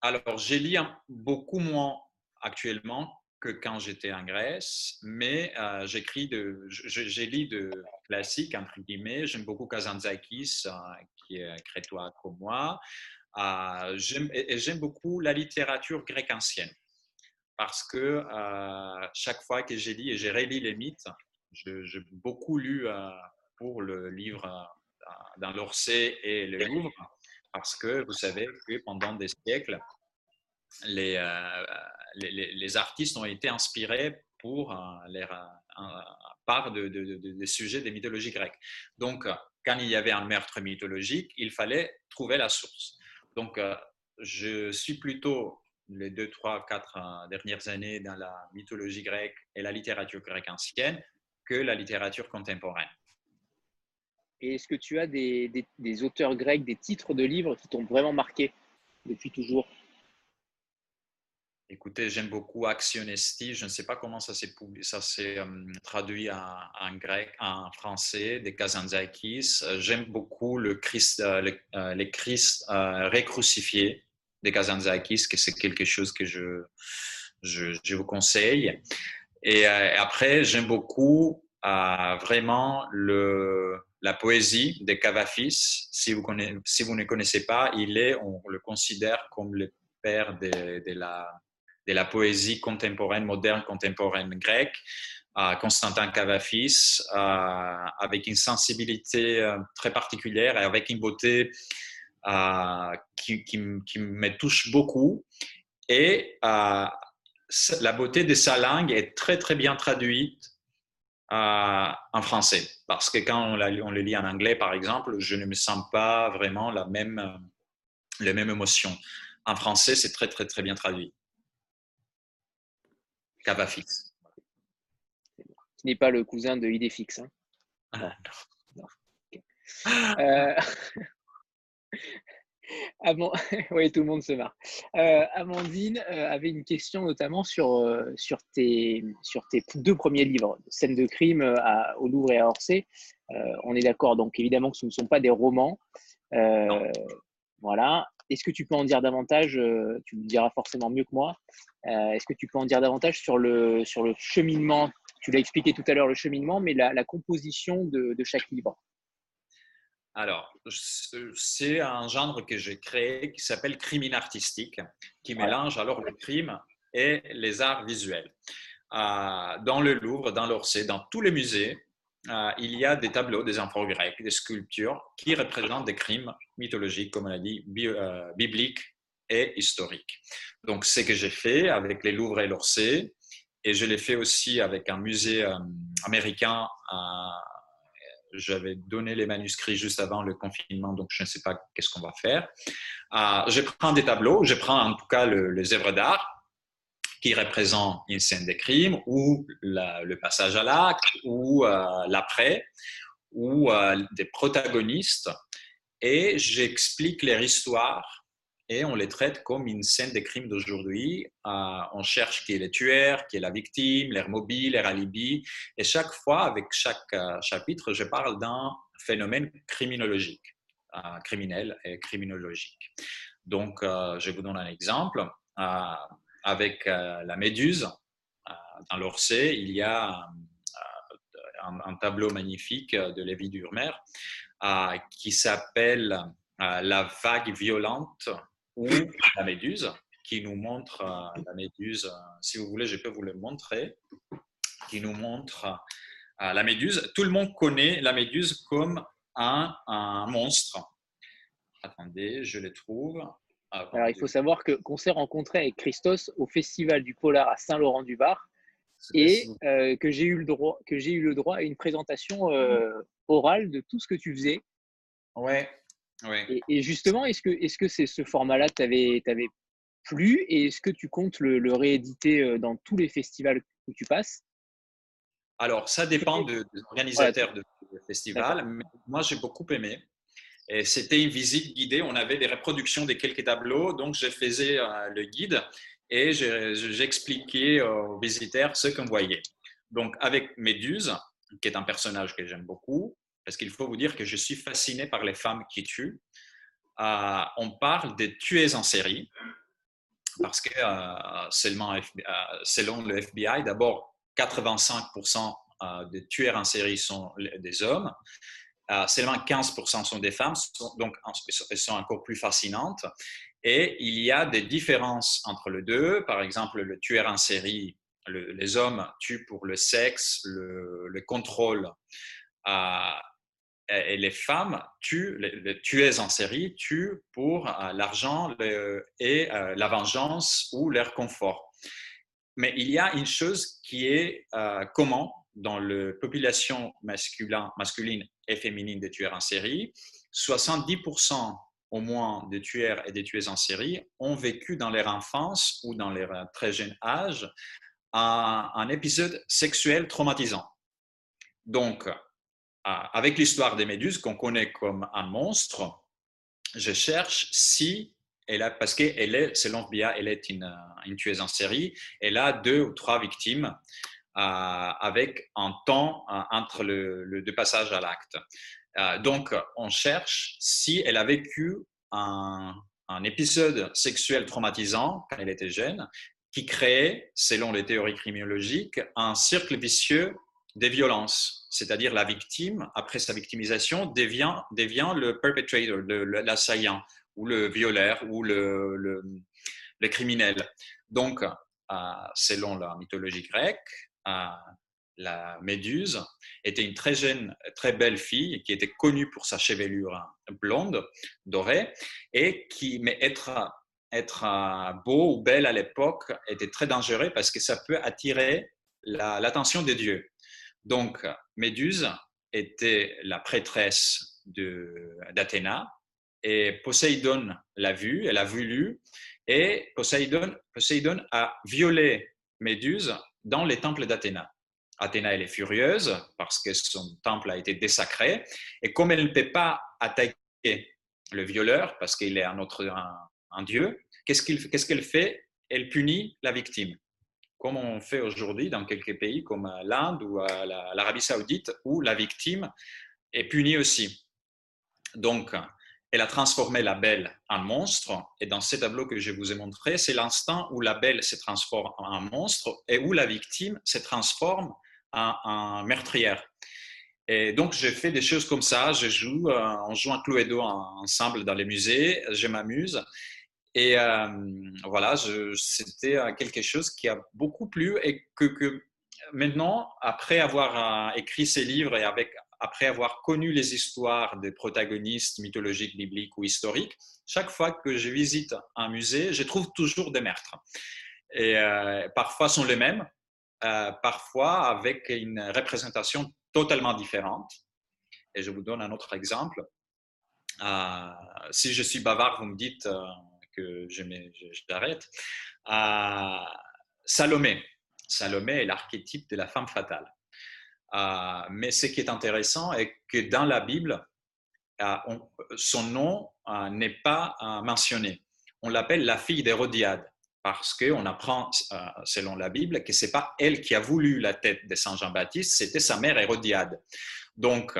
Alors, j'ai lu beaucoup moins actuellement que quand j'étais en Grèce, mais euh, j'écris de, j'ai lu de classiques, entre guillemets. J'aime beaucoup Kazantzakis, euh, qui est crétois comme moi. Euh, j'aime, et j'aime beaucoup la littérature grecque ancienne, parce que chaque fois que j'ai lu et j'ai relu les mythes, j'ai beaucoup lu pour le livre dans l'Orsay et le Louvre, parce que vous savez que pendant des siècles, les, les, artistes ont été inspirés pour euh, les, par de, des sujets des mythologies grecques. Donc, quand il y avait un meurtre mythologique, il fallait trouver la source. Donc, euh, je suis plutôt les deux, trois, quatre euh, dernières années dans la mythologie grecque et la littérature grecque ancienne que la littérature contemporaine. Et est-ce que tu as des, auteurs grecs, des titres de livres qui t'ont vraiment marqué depuis toujours? Écoutez, j'aime beaucoup Actionesti. Je ne sais pas comment ça s'est euh, traduit en, grec, en français, des Kazantzakis. Euh, j'aime beaucoup le Christ, euh, le, les Christ récrucifiés des Kazantzakis, que c'est quelque chose que je, je, vous conseille. Et après, j'aime beaucoup vraiment le, la poésie de Cavafis. Si vous, ne connaissez pas, il est, on le considère comme le père de, la poésie contemporaine, moderne contemporaine grecque, Constantin Cavafis, avec une sensibilité euh, très particulière et avec une beauté qui, me touche beaucoup. Et la beauté de sa langue est très très bien traduite en français. Parce que quand on, on, le lit en anglais, par exemple, je ne me sens pas vraiment la même, la même émotion. En français, c'est très très très bien traduit. Cavafix. Qui n'est pas le cousin de Idéfix. Hein. Ah, non. Euh, [LAUGHS] [LAUGHS] [LAUGHS] oui, tout le monde se marre. Euh, Amandine euh, avait une question notamment sur, sur, tes, sur tes deux premiers livres, Scène de crime à, au Louvre et à Orsay. on est d'accord, donc évidemment que ce ne sont pas des romans. voilà. Est-ce que tu peux en dire davantage Tu me diras forcément mieux que moi. Euh, est-ce que tu peux en dire davantage sur le, sur le cheminement? Tu l'as expliqué tout à l'heure, le cheminement, mais la, composition de, chaque livre. Alors, c'est un genre que j'ai créé qui s'appelle crimin artistique, qui mélange alors le crime et les arts visuels. Euh, dans le Louvre, dans l'Orsay, dans tous les musées, euh, il y a des tableaux, des enfants grecs, des sculptures qui représentent des crimes mythologiques, comme on a dit, bibliques et historique. Donc, c'est ce que j'ai fait avec les Louvres et l'Orsay, et je l'ai fait aussi avec un musée euh, américain. J'avais donné les manuscrits juste avant le confinement, donc je ne sais pas qu'est-ce qu'on va faire. Euh, je prends des tableaux, je prends en tout cas les œuvres d'art qui représentent une scène de crime ou le passage à l'acte ou euh, l'après ou des protagonistes et j'explique leur histoire et on les traite comme une scène de crime d'aujourd'hui. Euh, on cherche qui est le tueur, qui est la victime, l'air mobile, l'air alibi. Et chaque fois, avec chaque euh, chapitre, je parle d'un phénomène criminologique, euh, criminel et criminologique. Donc, je vous donne un exemple. avec la méduse, dans l'Orsay, il y a un, tableau magnifique de Lévi Durmer qui s'appelle La vague violente ou la méduse, qui nous montre euh, la méduse, euh, si vous voulez, je peux vous le montrer, qui nous montre euh, la méduse. Tout le monde connaît la méduse comme un, un monstre. Attendez, je le trouve. Alors, il faut savoir que qu'on s'est rencontré avec Christos au Festival du Polar à Saint-Laurent-du-Var et que j'ai eu le droit que j'ai eu le droit à une présentation orale de tout ce que tu faisais. Ouais, et, justement, est-ce que est-ce que c'est ce format-là avais plu et est-ce que tu comptes le, rééditer euh, dans tous les festivals où tu passes? Alors, ça dépend de, des organisateurs de, festivals. Mais moi, j'ai beaucoup aimé. Et c'était une visite guidée. On avait des reproductions de quelques tableaux. Donc, je faisais euh, le guide et j'expliquais aux visiteurs ce qu'on voyait. Donc, avec Méduse, qui est un personnage que j'aime beaucoup, parce qu'il faut vous dire que je suis fasciné par les femmes qui tuent. Euh, on parle des tueuses en série, parce que euh, seulement, selon le FBI, d'abord, 85% des tueurs en série sont des hommes. Euh, seulement 15% sont des femmes, donc elles sont encore plus fascinantes. Et il y a des différences entre les deux. Par exemple, le tueur en série, les hommes tuent pour le sexe, le, contrôle. Euh, et les femmes tuent, les, tueuses en série tuent pour euh, l'argent et la vengeance ou leur confort. Mais il y a une chose qui est comment dans la population masculine et féminine des tueurs en série, 70% au moins des tueurs et des tueuses en série ont vécu dans leur enfance ou dans leur très jeune âge un, épisode sexuel traumatisant. Donc, avec l'histoire des méduses qu'on connaît comme un monstre, je cherche si elle a, parce qu'elle est, selon Bia, elle est une, une, tueuse en série, elle a deux ou trois victimes avec un temps euh, entre le, deux passages à l'acte. Euh, donc, on cherche si elle a vécu un, épisode sexuel traumatisant quand elle était jeune, qui créait, selon les théories criminologiques, un cercle vicieux des violences. C'est-à-dire la victime, après sa victimisation, devient, devient le perpetrator, l'assaillant, ou le violeur, ou le, criminel. Donc, euh, selon la mythologie grecque, la Méduse était une très jeune, très belle fille qui était connue pour sa chevelure blonde, dorée, et qui, mais être, être beau ou belle à l'époque était très dangereux parce que ça peut attirer l'attention des dieux. Donc, Méduse était la prêtresse d'Athéna et Poséidon l'a vue, elle a voulu, et Poséidon, Poséidon a violé Méduse dans les temples d'Athéna. Athéna, elle est furieuse parce que son temple a été désacré. Et comme elle ne peut pas attaquer le violeur parce qu'il est un autre un, dieu, qu'est-ce qu'elle fait? Elle punit la victime. Comme on fait aujourd'hui dans quelques pays comme l'Inde ou l'Arabie saoudite, où la victime est punie aussi. Donc, elle a transformé la belle en monstre. Et dans ce tableau que je vous ai montré, c'est l'instant où la belle se transforme en monstre et où la victime se transforme en, meurtrière. Et donc, je fais des choses comme ça. Je joue, euh, on joue un Cluedo ensemble dans les musées. Je m'amuse. Et euh, voilà, c'était euh, quelque chose qui a beaucoup plu et que, maintenant, après avoir écrit ces livres et avec, après avoir connu les histoires des protagonistes mythologiques, bibliques ou historiques, chaque fois que je visite un musée, je trouve toujours des meurtres. Et euh, parfois sont les mêmes, euh, parfois avec une représentation totalement différente. Et je vous donne un autre exemple. Euh, si je suis bavard, vous me dites que j'arrête. Salomé. Salomé est l'archétype de la femme fatale. Euh, mais ce qui est intéressant est que dans la Bible, euh, son nom n'est pas mentionné. On l'appelle la fille d'Hérodiade parce qu'on apprend, selon la Bible, que ce n'est pas elle qui a voulu la tête de Saint Jean-Baptiste, c'était sa mère Hérodiade. Donc,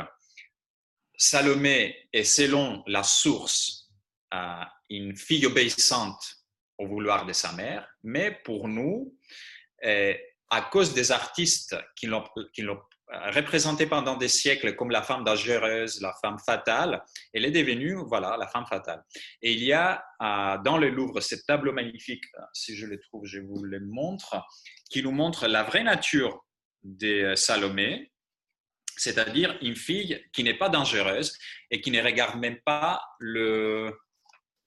Salomé est, selon la source, une fille obéissante au vouloir de sa mère, mais pour nous, à cause des artistes qui l'ont euh, représentée pendant des siècles comme la femme dangereuse, la femme fatale, elle est devenue, voilà, la femme fatale. Et il y a euh, dans le Louvre ce tableau magnifique, euh, si je le trouve, je vous le montre, qui nous montre la vraie nature de Salomé, c'est-à-dire une fille qui n'est pas dangereuse et qui ne regarde même pas le,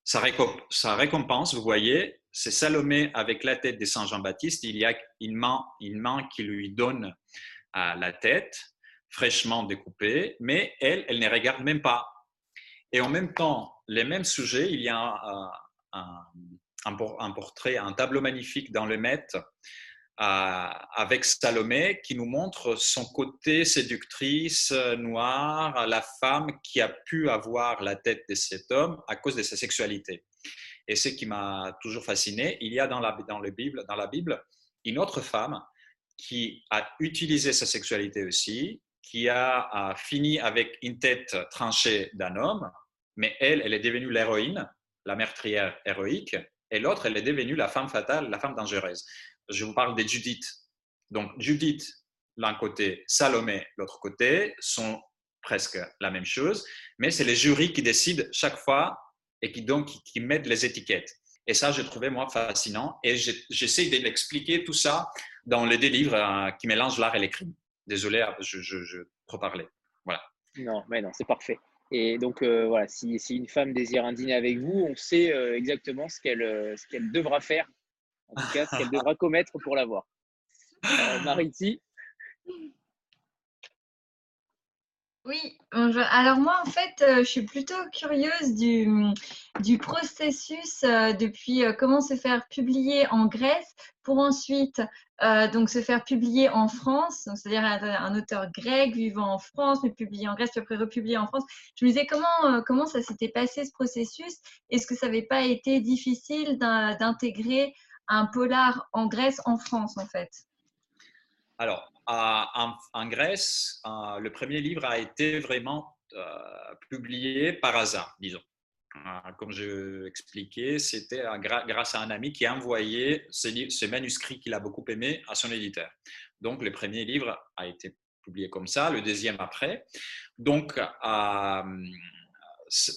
sa, récompense. Vous voyez, c'est Salomé avec la tête de Saint Jean-Baptiste. Il y a une main, une main qui lui donne à la tête, fraîchement découpée, mais elle, elle ne regarde même pas. Et en même temps, les mêmes sujets, il y a un, un, portrait, un tableau magnifique dans le Met avec Salomé qui nous montre son côté séductrice noire, la femme qui a pu avoir la tête de cet homme à cause de sa sexualité. Et ce qui m'a toujours fasciné, il y a dans la, le Bible, dans la Bible une autre femme qui a utilisé sa sexualité aussi, qui a, fini avec une tête tranchée d'un homme, mais elle, elle est devenue l'héroïne, la meurtrière héroïque, et l'autre, elle est devenue la femme fatale, la femme dangereuse. Je vous parle de Judith. Donc, Judith, l'un côté, Salomé, l'autre côté, sont presque la même chose, mais c'est les jurys qui décident chaque fois et qui donc qui mettent les étiquettes. Et ça, j'ai trouvé moi fascinant. Et j'essaie de l'expliquer tout ça dans les deux livres euh, qui mélangent l'art et l'écrit. Désolé, euh, je, je. Voilà. Non, mais non, c'est parfait. Et donc, euh, voilà, si, une femme désire un dîner avec vous, on sait exactement ce qu'elle ce qu'elle devra faire, en tout cas, qu'elle devra commettre pour l'avoir. Euh, Mariti oui, alors moi en fait, euh, je suis plutôt curieuse du, du processus euh, depuis euh, comment se faire publier en Grèce pour ensuite donc se faire publier en France, c'est-à-dire un, auteur grec vivant en France, mais publié en Grèce, puis après republié en France. Je me disais comment, comment ça s'était passé ce processus? Est-ce que ça n'avait pas été difficile d'intégrer un polar en Grèce en France en fait Alors, en, Grèce, le premier livre a été vraiment euh, publié par hasard, disons. Euh, comme je expliquais, c'était grâce à un ami qui a envoyé ce, manuscrit qu'il a beaucoup aimé à son éditeur. Donc, le premier livre a été publié comme ça, le deuxième après. Donc, euh,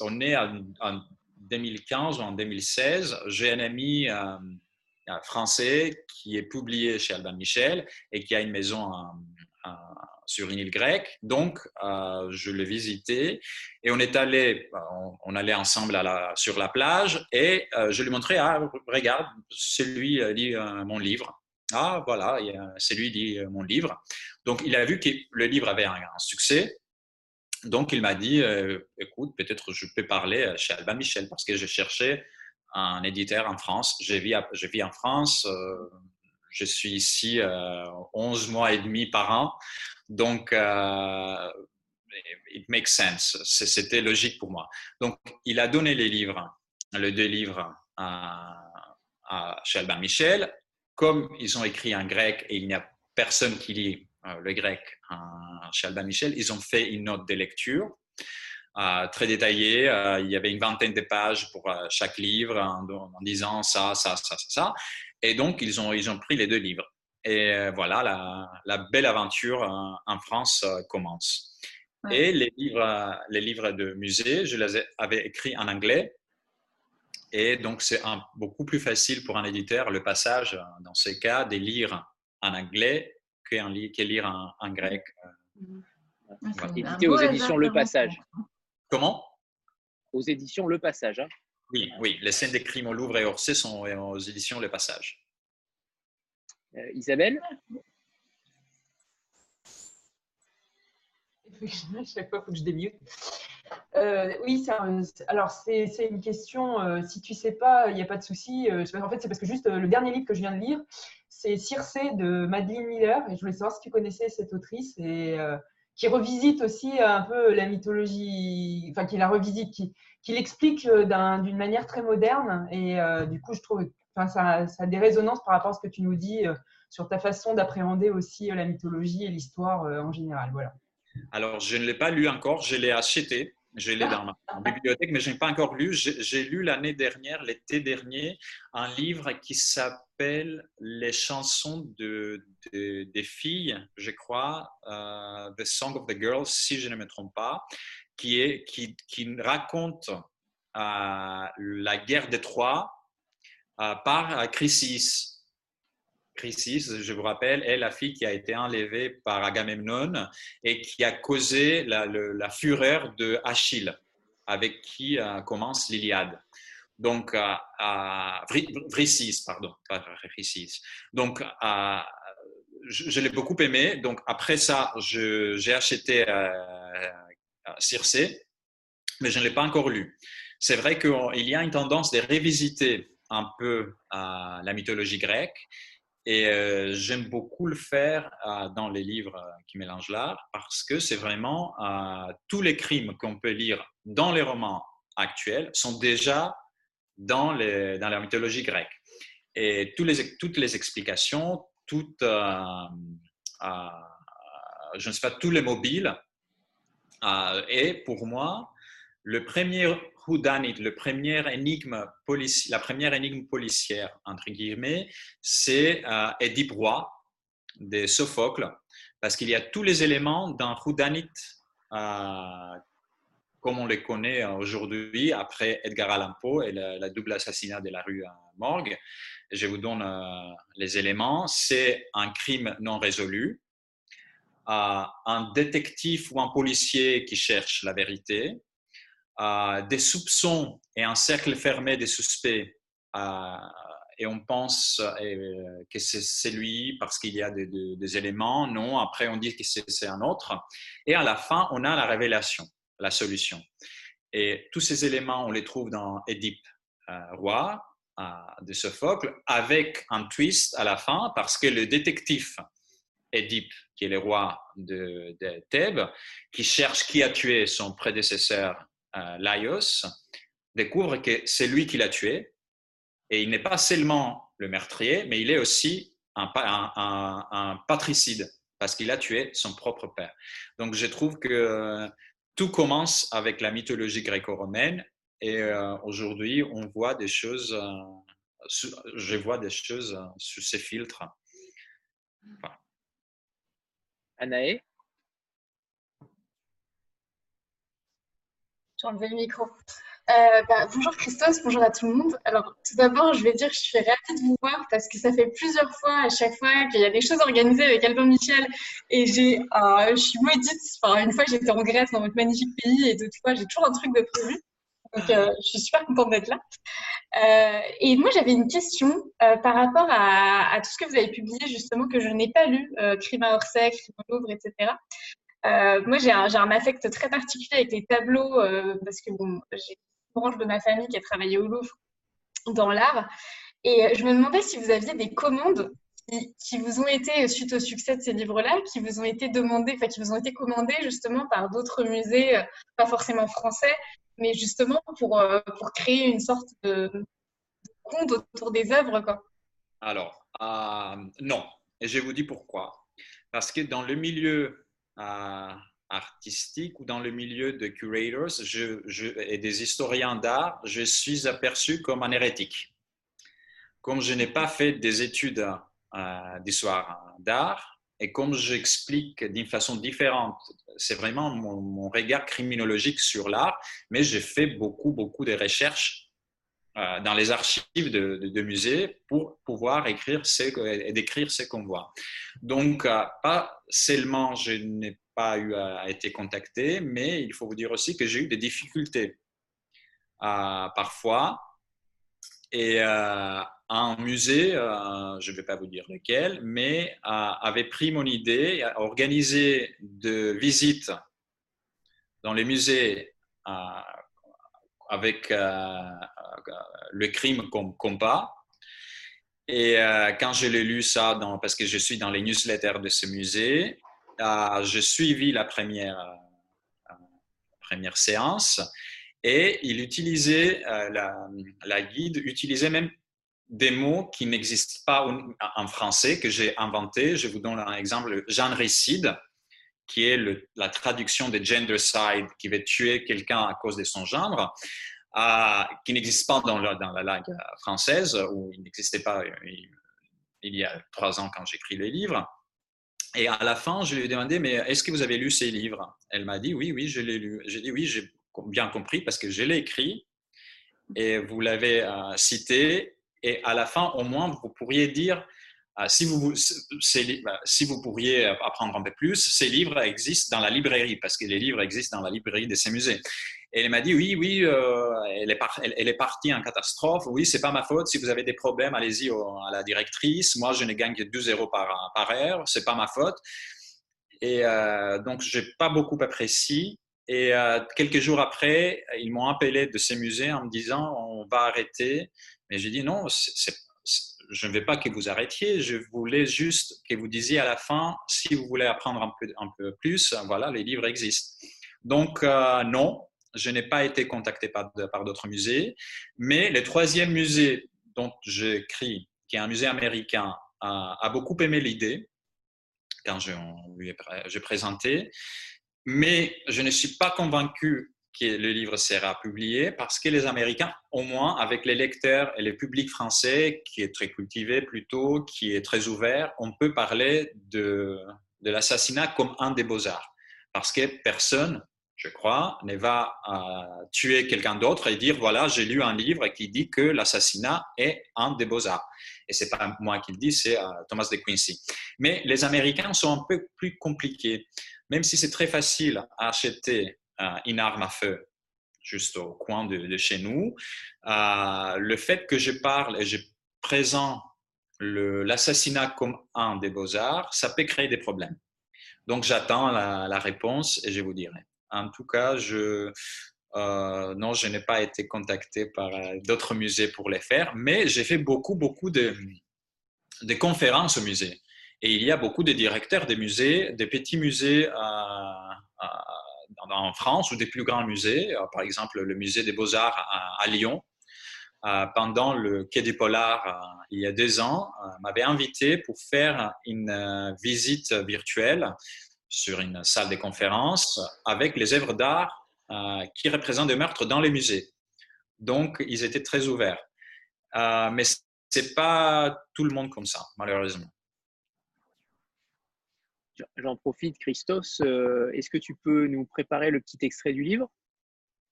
on est en, 2015 ou en 2016. J'ai un ami français qui est publié chez Albin Michel et qui a une maison sur une île grecque. Donc, euh, je l'ai visité et on est allé, on, allait ensemble sur la plage et euh, je lui montrais, ah, regarde, c'est lui lit euh, mon livre. Ah, voilà, c'est lui dit mon livre. Donc, il a vu que le livre avait un, un succès. Donc, il m'a dit, écoute, peut-être je peux parler chez Albin Michel parce que je cherchais un éditeur en France. Je vis, en France. Euh, je suis ici 11 euh, mois et demi par an. Donc, euh, it makes sense. C'était logique pour moi. Donc, il a donné les livres, les deux livres à, à chez Albin Michel. Comme ils ont écrit en grec et il n'y a personne qui lit le grec chez Albin Michel, ils ont fait une note de lecture très détaillé. Euh, il y avait une vingtaine de pages pour euh, chaque livre en, disant ça, ça, ça, ça, ça. Et donc, ils ont, ils ont pris les deux livres. Et euh, voilà, la, la belle aventure en France commence. Et les livres, les livres de musée, je les avais écrits en anglais. Et donc, c'est beaucoup plus facile pour un éditeur, le passage, dans ces cas, de lire en anglais que, lire en, grec. Édité aux éditions Le Passage. Comment? Aux éditions Le Passage. Hein. oui, oui, les scènes des crimes au Louvre et Orsay sont aux éditions Le Passage. Euh, Isabelle? Chaque fois, il faut que je démute. Euh, oui, alors c'est une question. Euh, si tu sais pas, il n'y a pas de souci. en fait, c'est parce que juste le dernier livre que je viens de lire, c'est Circé de Madeleine Miller. Et je voulais savoir si tu connaissais cette autrice. Et qui revisite aussi un peu la mythologie, enfin qui la revisite, qui, qui l'explique euh, d'une manière très moderne. Et euh, du coup, je trouve, enfin, ça, ça, a des résonances par rapport à ce que tu nous dis euh, sur ta façon d'appréhender aussi la mythologie et l'histoire en général. Voilà. Alors, je ne l'ai pas lu encore, je l'ai acheté. Je l'ai dans ma bibliothèque, mais je n'ai pas encore lu. J'ai lu l'année dernière, l'été dernier, un livre qui s'appelle Les chansons de, des filles, je crois, euh, The Song of the Girls, si je ne me trompe pas, qui, est, qui, qui raconte euh, la guerre des Trois euh, par Chrysis. Chrysis, je vous rappelle, est la fille qui a été enlevée par Agamemnon et qui a causé la, fureur de Achille, avec qui commence l'Iliade. Donc, à pardon, pas. Donc, je, l'ai beaucoup aimé. Donc, après ça, j'ai acheté euh, Circé, mais je ne l'ai pas encore lu. C'est vrai qu'il y a une tendance de révisiter un peu euh, la mythologie grecque Et euh, j'aime beaucoup le faire dans les livres qui mélangent l'art parce que c'est vraiment tous les crimes qu'on peut lire dans les romans actuels sont déjà dans, la mythologie grecque. Et toutes les explications, toutes, je ne sais pas, tous les mobiles. et pour moi, le premier whodunit, la première énigme policière, entre guillemets, c'est euh, Édipe Roi de Sophocle, parce qu'il y a tous les éléments d'un whodunit euh, comme on les connaît aujourd'hui après Edgar Allan Poe et le, double assassinat de la rue Morgue. Je vous donne euh, les éléments. C'est un crime non résolu, euh, un détective ou un policier qui cherche la vérité, des soupçons et un cercle fermé des suspects. et on pense euh, que c'est lui parce qu'il y a des, éléments. Non, après on dit que c'est un autre. Et à la fin, on a la révélation, la solution. Et tous ces éléments, on les trouve dans Édipe euh, roi euh, de Sophocle, avec un twist à la fin parce que le détective Édipe, qui est le roi de, Thèbes, qui cherche qui a tué son prédécesseur euh, Laios, découvre que c'est lui qui l'a tué. Et il n'est pas seulement le meurtrier, mais il est aussi un, un, patricide, parce qu'il a tué son propre père. Donc je trouve que tout commence avec la mythologie gréco-romaine, et euh, aujourd'hui on voit des choses, euh, je vois des choses sous ces filtres. Anaé J'ai enlevé le micro. Euh, bah, bonjour Christophe, bonjour à tout le monde. Alors tout d'abord, je vais dire que je suis ravie de vous voir parce que ça fait plusieurs fois à chaque fois qu'il y a des choses organisées avec Albin Michel et j'ai, euh, je suis maudite. Enfin, une fois j'étais en Grèce dans votre magnifique pays et d'autres fois j'ai toujours un truc de prévu. Donc euh, je suis super contente d'être là. et moi j'avais une question par rapport à, tout ce que vous avez publié justement que je n'ai pas lu, Crime à Orsay, Crime au Louvre, etc. Moi, j'ai un, un, affect très particulier avec les tableaux parce que bon, j'ai branche de ma famille qui a travaillé au Louvre dans l'art. Et euh, je me demandais si vous aviez des commandes qui, vous ont été, suite au succès de ces livres-là, qui vous ont été demandées, enfin, qui vous ont été commandées justement par d'autres musées, pas forcément français, mais justement pour, pour créer une sorte de, conte autour des œuvres. Quoi. Alors, non. Et je vous dis pourquoi. Parce que dans le milieu artistique ou dans le milieu de curators et des historiens d'art, je suis aperçu comme un hérétique. Comme je n'ai pas fait des études euh, d'histoire d'art et comme j'explique d'une façon différente, c'est vraiment mon, regard criminologique sur l'art, mais j'ai fait beaucoup, beaucoup de recherches dans les archives de, musées pour pouvoir écrire et décrire ce qu'on voit. Donc, euh, pas seulement je n'ai pas être contacté, mais il faut vous dire aussi que j'ai eu des difficultés euh, parfois. Et un musée, je ne vais pas vous dire lequel, mais avait pris mon idée, a organisé de visites dans les musées avec le crime comme combat. Et euh, quand je l'ai lu ça, parce que je suis dans les newsletters de ce musée, euh, je suivi la première, euh, séance et il utilisait, la, la, guide utilisait même des mots qui n'existent pas en français, que j'ai inventé. Je vous donne un exemple, genricide, qui est la traduction de gendercide, qui veut tuer quelqu'un à cause de son genre qui n'existe pas dans, la langue française, ou il n'existait pas euh, il, y a trois ans quand j'écris les livres. Et à la fin, je lui ai demandé, mais est-ce que vous avez lu ces livres? Elle m'a dit, oui, oui, je l'ai lu. J'ai dit, oui, j'ai bien compris parce que je l'ai écrit et vous l'avez euh, cité. Et à la fin, au moins, vous pourriez dire, euh, si, vous, si vous pourriez apprendre un peu plus, ces livres existent dans la librairie, parce que les livres existent dans la librairie de ces musées. Et elle m'a dit oui, oui, euh, elle, est elle, est partie en catastrophe. Oui, c'est pas ma faute. Si vous avez des problèmes, allez-y à la directrice. Moi, je ne gagne que 2 euros par, par heure. C'est pas ma faute. Et euh, donc, j'ai pas beaucoup apprécié. Et euh, quelques jours après, ils m'ont appelé de ces musées en me disant on va arrêter. Mais j'ai dit non, je ne veux pas que vous arrêtiez, je voulais juste que vous disiez à la fin, si vous voulez apprendre un peu, plus, voilà, les livres existent. Donc, euh, non, je n'ai pas été contacté par, d'autres musées, mais le troisième musée dont j'écris, qui est un musée américain, a, beaucoup aimé l'idée quand je ai présenté, mais je ne suis pas convaincu le livre sera publié parce que les Américains, au moins avec les lecteurs et le public français qui est très cultivé plutôt, qui est très ouvert, on peut parler de, de l'assassinat comme un des beaux-arts. Parce que personne, je crois, ne va euh, tuer quelqu'un d'autre et dire voilà, j'ai lu un livre qui dit que l'assassinat est un des beaux-arts. Et c'est pas moi qui le dis, c'est euh, Thomas de Quincy. Mais les Américains sont un peu plus compliqués. Même si c'est très facile à acheter une arme à feu juste au coin de, chez nous. Euh, le fait que je parle et je présente l'assassinat comme un des beaux-arts, ça peut créer des problèmes. Donc j'attends la, réponse et je vous dirai. En tout cas, je, euh, non, je n'ai pas été contacté par euh, d'autres musées pour les faire, mais j'ai fait beaucoup, beaucoup de, conférences au musée. Et il y a beaucoup de directeurs des musées, des petits musées en France ou des plus grands musées, euh, par exemple le musée des beaux-arts à, Lyon, euh, pendant le Quai du Polar euh, il y a deux ans, m'avait invité pour faire une visite virtuelle sur une salle de conférence avec les œuvres d'art qui représentent des meurtres dans les musées. Donc, ils étaient très ouverts. mais ce n'est pas tout le monde comme ça, malheureusement. J'en profite, Christos. Euh, est-ce que tu peux nous préparer le petit extrait du livre?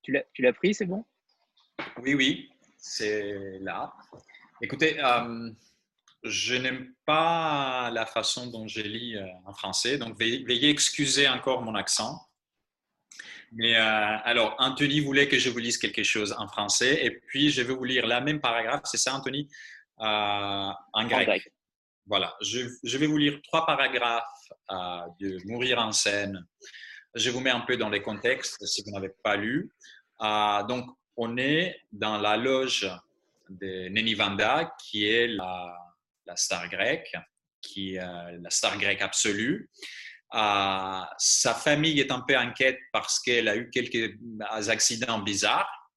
Tu l'as pris, c'est bon? Oui, oui, c'est là. Écoutez, euh, je n'aime pas la façon dont j'ai lis euh, en français, donc veuillez, excuser encore mon accent. Mais alors, Anthony voulait que je vous lise quelque chose en français, et puis je vais vous lire la même paragraphe, c'est ça, Anthony, en grec. Voilà, je, vais vous lire trois paragraphes euh, de Mourir en scène. Je vous mets un peu dans les contextes si vous n'avez pas lu. Euh, donc, on est dans la loge de Nenivanda, qui est la, star grecque, qui est euh, la star grecque absolue. sa famille est un peu inquiète parce qu'elle a eu quelques accidents bizarres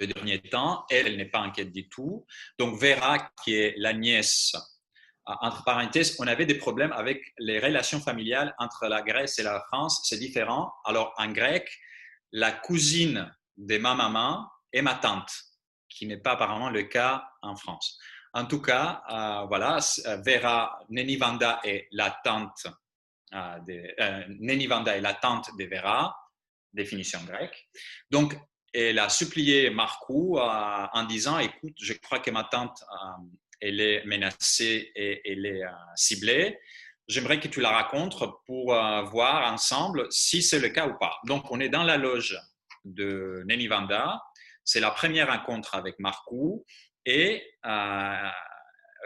le dernier temps. Elle, elle n'est pas inquiète du tout. Donc, Vera, qui est la nièce entre parenthèses, on avait des problèmes avec les relations familiales entre la Grèce et la France. C'est différent. Alors, en grec, la cousine de ma maman est ma tante, qui n'est pas apparemment le cas en France. En tout cas, euh, voilà, Vera Nenivanda est la tante euh, de, euh, Nenivanda est la tante de Vera, définition grecque. Donc, elle a supplié Marcou en disant, écoute, je crois que ma tante elle est menacée et elle est euh, ciblée. J'aimerais que tu la racontes pour euh, voir ensemble si c'est le cas ou pas. Donc, on est dans la loge de Neni Vanda. C'est la première rencontre avec Marcou. Et euh,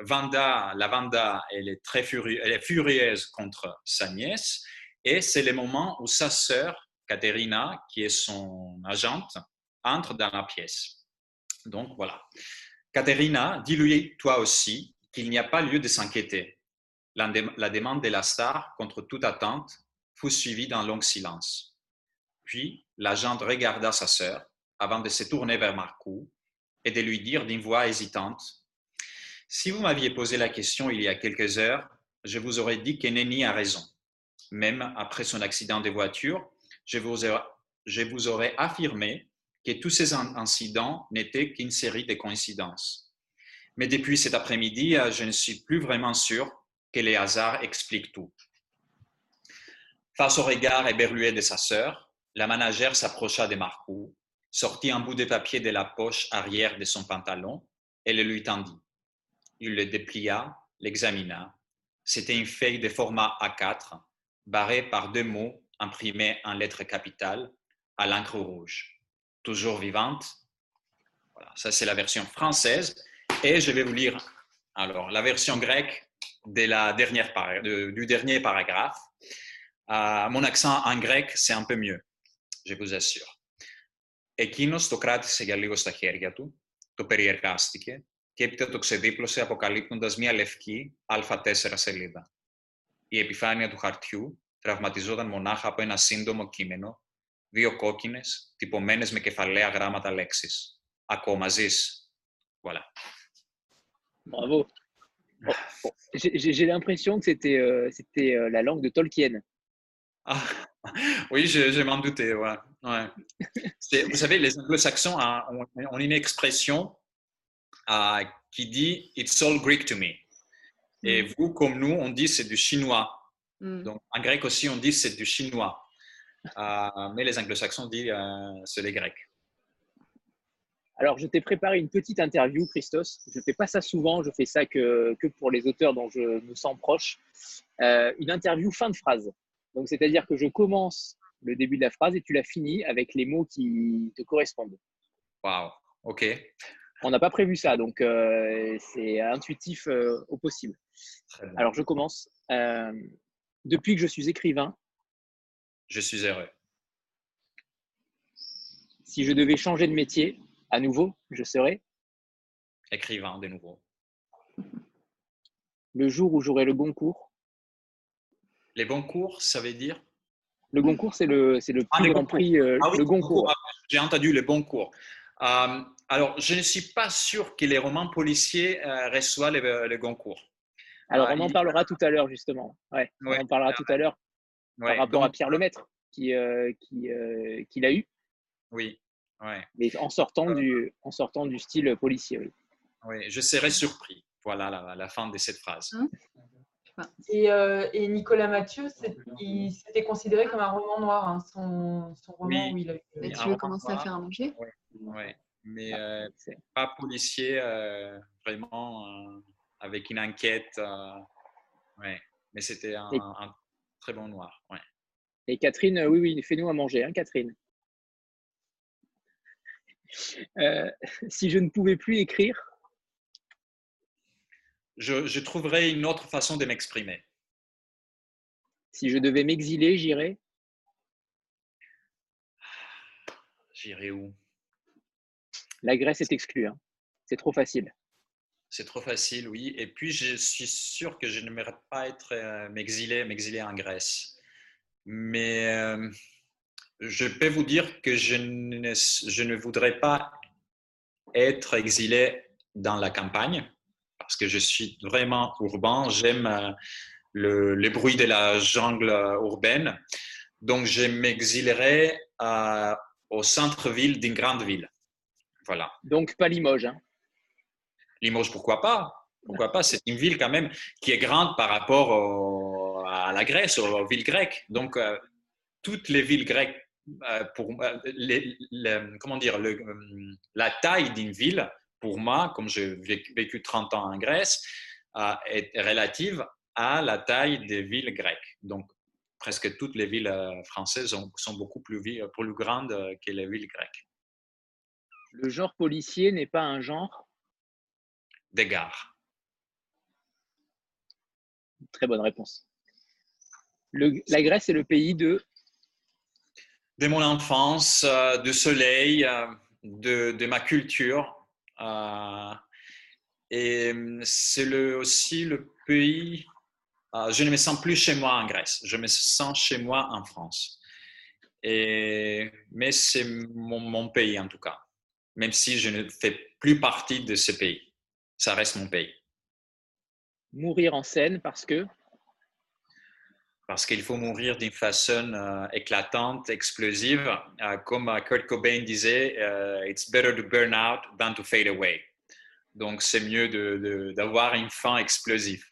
Vanda, la Vanda, elle est très elle est furieuse contre sa nièce. Et c'est le moment où sa sœur, Katerina, qui est son agente, entre dans la pièce. Donc, voilà. Caterina, dis-lui toi aussi qu'il n'y a pas lieu de s'inquiéter. La, demande de la star, contre toute attente, fut suivie d'un long silence. Puis, l'agent regarda sa sœur avant de se tourner vers Marcou et de lui dire d'une voix hésitante Si vous m'aviez posé la question il y a quelques heures, je vous aurais dit que Nenny a raison. Même après son accident de voiture, je vous aurais affirmé que tous ces incidents n'étaient qu'une série de coïncidences. Mais depuis cet après-midi, euh, je ne suis plus vraiment sûr que les hasards expliquent tout. Face au regard éberlué de sa sœur, la managère s'approcha de Marcou, sortit un bout de papier de la poche arrière de son pantalon et le lui tendit. Il le déplia, l'examina. C'était une feuille de format A4, barrée par deux mots imprimés en lettres capitales à l'encre rouge toujours vivante. Voilà, ça c'est la version française. Et je vais vous lire alors la version grecque de la dernière du dernier paragraphe. Euh, mon accent en grec, c'est un peu mieux, je vous assure. Εκείνος το κράτησε για λίγο στα χέρια του, το περιεργάστηκε, και έπειτα το ξεδίπλωσε αποκαλύπτοντας μια λευκή α4 σελίδα. Η επιφάνεια του χαρτιού τραυματιζόταν μονάχα από ένα σύντομο κείμενο, δύο κόκκινες, τυπωμένες με κεφαλαία γράμματα λέξεις. Ακόμα ζεις. Voilà. Bravo. Oh, oh, J'ai l'impression que c'était euh, c'était, euh, la langue de Tolkien. Ah, oui, je, je m'en doutais. Ouais. Ouais. C'est- Vous savez, les anglo-saxons ont, ont une expression euh, qui dit It's all Greek to me. Et vous, comme nous, on dit c'est du chinois. Mm. Donc, en grec aussi, on dit c'est du chinois. Euh, mais les anglo-saxons disent euh, c'est les grecs. Alors, je t'ai préparé une petite interview, Christos. Je ne fais pas ça souvent, je fais ça que, que pour les auteurs dont je me sens proche. Euh, une interview fin de phrase. Donc, c'est-à-dire que je commence le début de la phrase et tu la finis avec les mots qui te correspondent. Waouh, ok. On n'a pas prévu ça, donc euh, c'est intuitif euh, au possible. Alors, je commence. Depuis que je suis écrivain, Je suis heureux. si je devais changer de métier, à nouveau, je serais Écrivain de nouveau. le jour où j'aurai le Goncourt. Les bons cours, ça veut dire Le Goncourt, c'est le, c'est le Ah, plus grand Goncourt. prix, euh, Ah oui, le Goncourt. cours. J'ai entendu bons cours. Euh, alors, je ne suis pas sûr que les romans policiers euh, reçoivent les, les Goncourt. Alors, Ah, on en il- parlera tout à l'heure, justement. Ouais, Ouais. On en parlera tout à l'heure Ouais, par rapport donc, à Pierre Lemaître, qui, euh, qui, euh, qui l'a eu, Oui, ouais, mais en sortant, du, en sortant du style policier. oui. oui, je serais surpris. Voilà la, la fin de cette phrase. Et, euh, et Nicolas Mathieu, il s'était considéré comme un roman noir, hein, son, son roman Oui. où il a eu. Oui, Et un tu veux commencer à faire à manger Ouais, mais Ah, euh, pas policier, euh, vraiment euh, avec une enquête. euh, ouais, mais c'était un, Et- un très bon noir. Ouais. Et Catherine, euh, oui, oui, fais-nous à manger, hein, Catherine. [LAUGHS] Euh, si je ne pouvais plus écrire, Je, je trouverais une autre façon de m'exprimer. si je devais m'exiler, j'irais. J'irai où? La Grèce est exclue. hein. C'est trop facile. C'est trop facile, oui. Et puis, je suis sûr que je n'aimerais pas être euh, m'exiler, en Grèce. Mais euh, je peux vous dire que je ne, voudrais pas être exilé dans la campagne parce que je suis vraiment urbain. J'aime euh, le, bruit de la jungle urbaine. Donc, je m'exilerai euh, au centre-ville d'une grande ville. Voilà. Donc, pas Limoges. hein. Limoges, pourquoi pas? Pourquoi pas? C'est une ville quand même qui est grande par rapport à la Grèce, aux, villes grecques. Donc, euh, toutes les villes grecques, euh, pour euh, comment dire, la taille d'une ville, pour moi, comme j'ai vécu, vécu 30 ans en Grèce, est relative à la taille des villes grecques. Donc, presque toutes les villes françaises sont, beaucoup plus, grandes que les villes grecques. Le genre policier n'est pas un genre? Des gares. Très bonne réponse. Le- la Grèce est le pays de. de mon enfance, euh, de soleil, euh, de, de ma culture. euh, et hum, c'est le, aussi le pays. euh, je ne me sens plus chez moi en Grèce, je me sens chez moi en France. Et, mais c'est mon, mon pays en tout cas, même si je ne fais plus partie de ce pays. Ça reste mon pays. Mourir en scène parce que? parce qu'il faut mourir d'une façon euh, éclatante, explosive. Euh, comme euh, Kurt Cobain disait, euh, It's better to burn out than to fade away. Donc, c'est mieux d'avoir une fin explosive.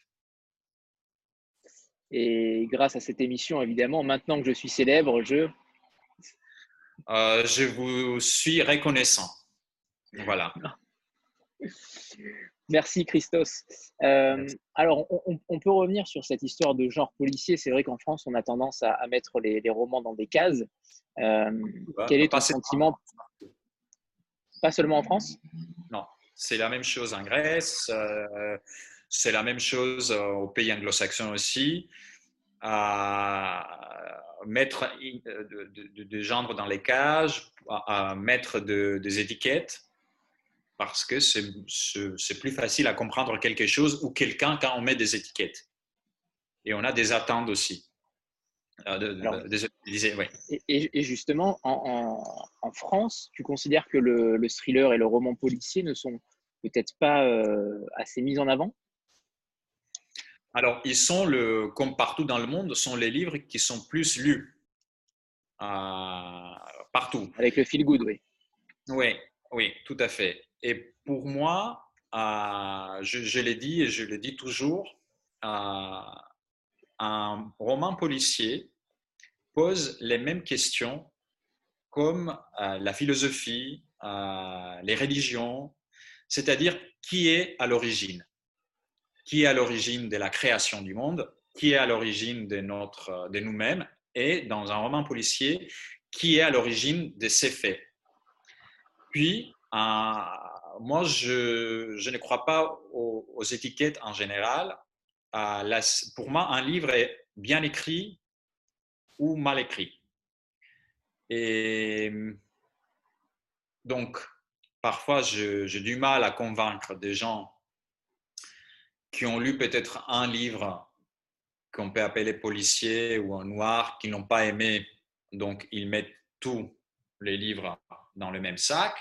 Et grâce à cette émission, évidemment, maintenant que je suis célèbre, je. Je vous suis reconnaissant. Voilà. [LAUGHS] Merci Christos. Euh, alors, on, peut revenir sur cette histoire de genre policier. C'est vrai qu'en France, on a tendance à, à mettre les, les romans dans des cases. Euh, quel est ton sentiment? Pas seulement en France? C'est la même chose en Grèce, euh, c'est la même chose aux pays anglo-saxons aussi. À mettre euh, de, de- de- de genre dans les cages, à, à mettre de- des étiquettes. Parce que c'est plus facile à comprendre quelque chose ou quelqu'un quand on met des étiquettes. Et on a des attentes aussi. Euh, et, justement, en, France, tu considères que le, thriller et le roman policier ne sont peut-être pas euh, assez mis en avant? Alors, ils sont, le, comme partout dans le monde, sont les livres qui sont plus lus euh, partout. Avec le feel good, oui. Oui, oui, tout à fait. Et pour moi, je, je l'ai dit et je le dis toujours, un roman policier pose les mêmes questions comme euh, la philosophie, euh, les religions, c'est-à-dire qui est à l'origine. Qui est à l'origine de la création du monde Qui est à l'origine de, de nous-mêmes Et dans un roman policier, qui est à l'origine de ces faits. Puis, moi, je, ne crois pas aux étiquettes en général pour moi, un livre est bien écrit ou mal écrit. Et donc, parfois, j'ai du mal à convaincre des gens qui ont lu peut-être un livre qu'on peut appeler policier ou un noir, qui n'ont pas aimé, donc ils mettent tous les livres dans le même sac.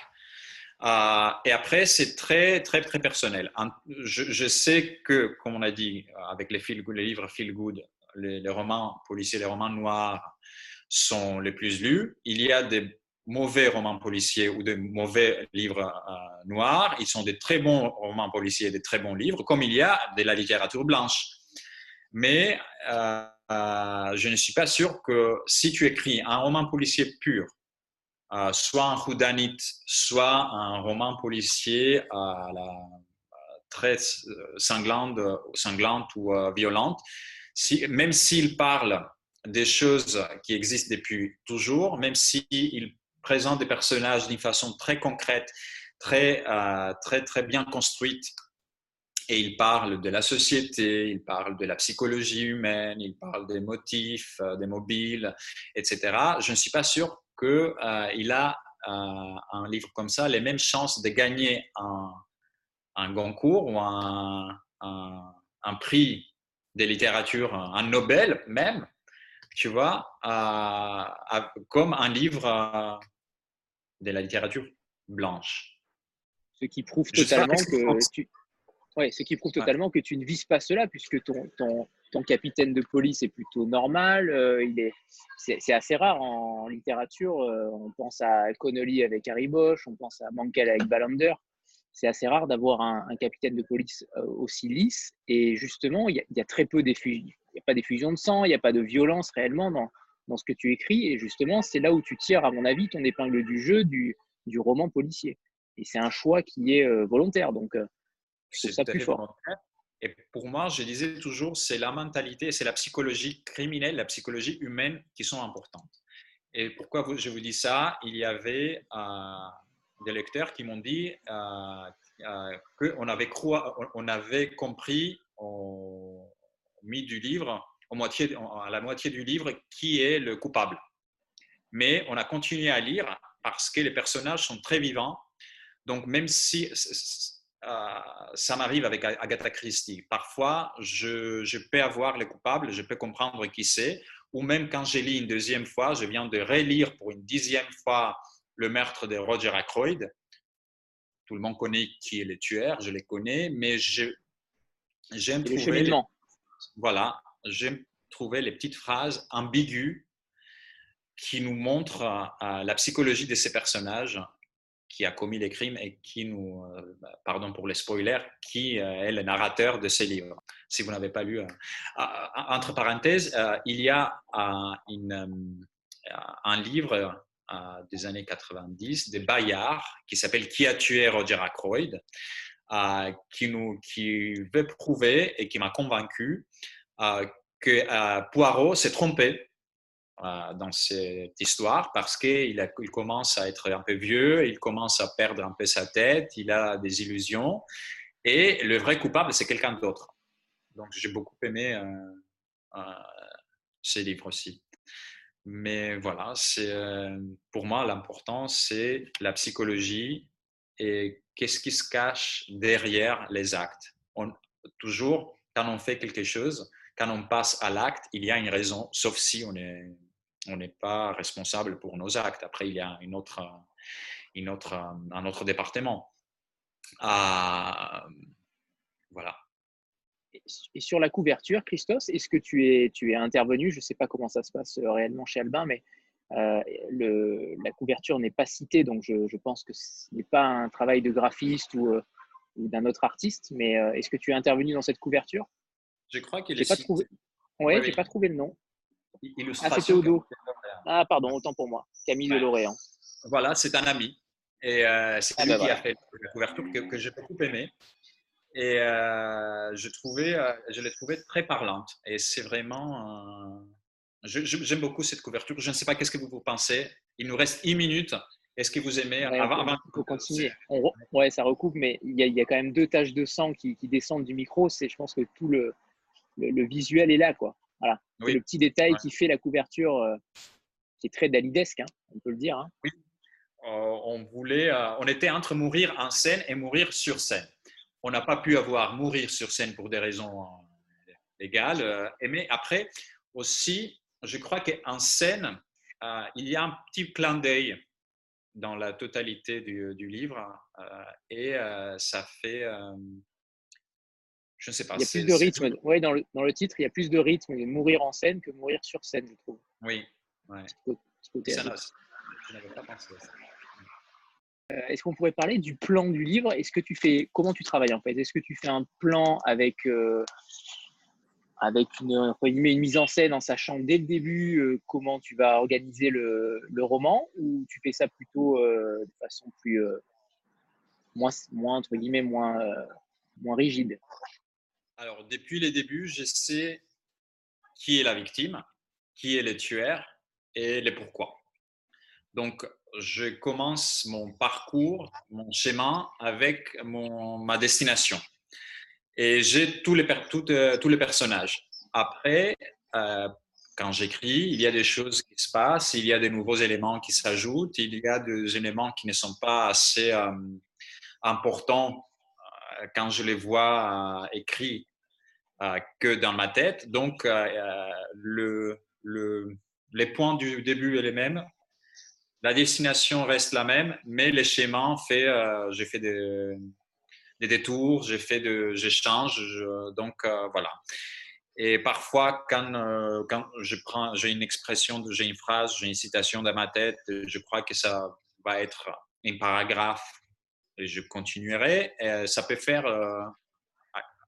Euh, et après, c'est très, très, très personnel. Je, sais que, comme on a dit, avec les, livres Feel Good, les, romans policiers, les romans noirs sont les plus lus. Il y a des mauvais romans policiers ou de mauvais livres euh, noirs. Ils sont des très bons romans policiers, des très bons livres, comme il y a de la littérature blanche. Mais euh, je ne suis pas sûr que si tu écris un roman policier pur, euh, soit un whodunit, soit un roman policier à la très cinglante, ou euh, violente, même s'il parle des choses qui existent depuis toujours, même s'il présente des personnages d'une façon très concrète, très, euh, très, très bien construite, et il parle de la société, il parle de la psychologie humaine, il parle des motifs, des mobiles, etc. Je ne suis pas sûr qu'il euh, a euh, un livre comme ça les mêmes chances de gagner un, un Goncourt ou un, un, prix de littérature, un Nobel même, tu vois, comme un livre de la littérature blanche. Ce qui prouve totalement que, tu, ouais, ce qui prouve totalement que tu ne vises pas cela, puisque ton, ton, ton capitaine de police est plutôt normal. Euh, il est, c'est, assez rare en, littérature. Euh, on pense à Connolly avec Harry Bosch, on pense à Mankell avec Ballander. C'est assez rare d'avoir un, capitaine de police euh, aussi lisse. Et justement, il y, a, très peu d'effusions. Il n'y a pas d'effusion de sang, il n'y a pas de violence réellement dans, dans ce que tu écris. Et justement, c'est là où tu tires, à mon avis, ton épingle du jeu du, du roman policier. Et c'est un choix qui est volontaire. Donc, c'est ça plus fort. Et pour moi, je disais toujours, c'est la mentalité, c'est la psychologie criminelle, la psychologie humaine qui sont importantes. Et pourquoi je vous dis ça? Il y avait euh, des lecteurs qui m'ont dit euh, euh, qu'on avait, on avait compris au milieu du livre, à la moitié du livre, qui est le coupable. Mais on a continué à lire parce que les personnages sont très vivants. Donc même si ça m'arrive avec Agatha Christie. Parfois, je, peux avoir les coupables, je peux comprendre qui c'est, ou même quand j'ai lu une deuxième fois, je viens de relire pour une dixième fois le meurtre de Roger Ackroyd. Tout le monde connaît qui est le tueur, je les connais, mais j'aime trouver, les, voilà, j'aime trouver les petites phrases ambiguës qui nous montrent euh, la psychologie de ces personnages qui a commis les crimes et qui nous, euh, bah, pardon pour les spoilers, qui euh, est le narrateur de ces livres. Si vous n'avez pas lu, euh, entre parenthèses, il y a un livre des années 90 de Bayard qui s'appelle Qui a tué Roger Ackroyd, qui, nous, qui veut prouver et qui m'a convaincu que Poirot s'est trompé dans cette histoire parce qu'il il commence à être un peu vieux, il commence à perdre un peu sa tête, il a des illusions et le vrai coupable, c'est quelqu'un d'autre. Donc j'ai beaucoup aimé euh, euh, ces livres aussi. Mais voilà, euh, pour moi l'important, c'est la psychologie et qu'est-ce qui se cache derrière les actes. Toujours, quand on fait quelque chose, quand on passe à l'acte, il y a une raison, sauf si on n'est on n'est pas responsable pour nos actes. Après, il y a une autre, une autre, un autre département. Ah, voilà. Et sur la couverture, Christos, est-ce que tu es, tu es intervenu? Je ne sais pas comment ça se passe euh, réellement chez Albin, mais euh, le, la couverture n'est pas citée, donc je, je pense que ce n'est pas un travail de graphiste ou, euh, ou d'un autre artiste. Mais est-ce que tu es intervenu dans cette couverture? Je crois qu'il est. Pas trouvé... Ouais, oui, j'ai pas trouvé le nom. Ah, c'est Théodo. Ah, pardon, autant pour moi. Camille de Lorient. Voilà, c'est un ami. Et euh, c'est ah, lui ben qui a fait la couverture que, que j'ai beaucoup aimé. Et euh, je, trouvais, euh, je l'ai trouvé très parlante. Et c'est vraiment. J'aime beaucoup cette couverture. Je ne sais pas qu'est-ce que vous, vous pensez. Il nous reste une minute. Est-ce que vous aimez ouais, avant, on peut continuer. ouais, ça recoupe, mais il y, a, il y, a, quand même deux taches de sang qui, qui descendent du micro. C'est, je pense que tout le, le, le, visuel est là, quoi. Voilà. Le petit détail qui fait la couverture, qui est très dalidesque, hein, on peut le dire. Hein. Oui, euh, on voulait, euh, on était entre mourir en scène et mourir sur scène. On n'a pas pu avoir mourir sur scène pour des raisons euh, légales. mais après aussi, je crois qu'en scène, il y a un petit clin d'œil dans la totalité du, livre et ça fait je ne sais pas. Il y a plus de rythme. Ouais, dans, le, dans le titre, il y a plus de rythme de mourir en scène que mourir sur scène, je trouve. Oui. Ouais. Je n'avais pas pensé à ça. Euh, est-ce qu'on pourrait parler du plan du livre? Est-ce que tu fais comment tu travailles en fait? Est-ce que tu fais un plan avec euh, avec une, une, mise en scène en sachant dès le début euh, comment tu vas organiser le, le, roman? Ou tu fais ça plutôt de façon plus moins moins entre guillemets moins moins rigide? Alors depuis les débuts, je sais qui est la victime, qui est le tueur et les pourquoi. Donc je commence mon parcours, mon schéma avec mon, ma destination. Et j'ai tous les, euh, tous les personnages. Après, euh, quand j'écris, il y a des choses qui se passent, il y a des nouveaux éléments qui s'ajoutent, il y a des éléments qui ne sont pas assez euh, importants quand je les vois écrits que dans ma tête. Donc, le, les points du début sont les mêmes, la destination reste la même, mais les schémas, fait, euh, j'ai fait des, détours, j'ai fait de, j'échange, donc euh, voilà. Et parfois, quand, euh, quand je prends, j'ai une expression, j'ai une phrase, j'ai une citation dans ma tête, je crois que ça va être un paragraphe et je continuerai. Et ça peut faire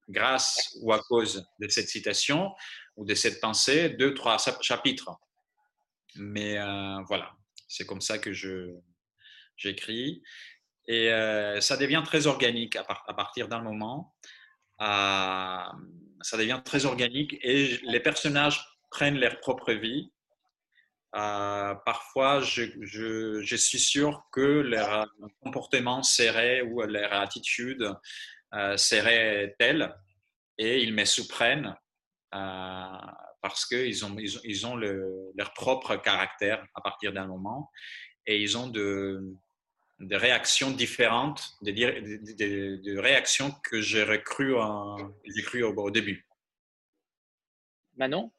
grâce ou à cause de cette citation ou de cette pensée, deux, trois chapitres. Mais voilà, c'est comme ça que je, j'écris. Et euh, ça devient très organique à, partir d'un moment. Euh, ça devient très organique et les personnages prennent leur propre vie. Euh, parfois, je, suis sûr que leur comportement serait ou leur attitude serait telle et ils me surprennent parce qu'ils ont, ils, ont leur propre caractère à partir d'un moment et ils ont de, des réactions différentes, des, réactions que j'ai cru, au, début. Manon?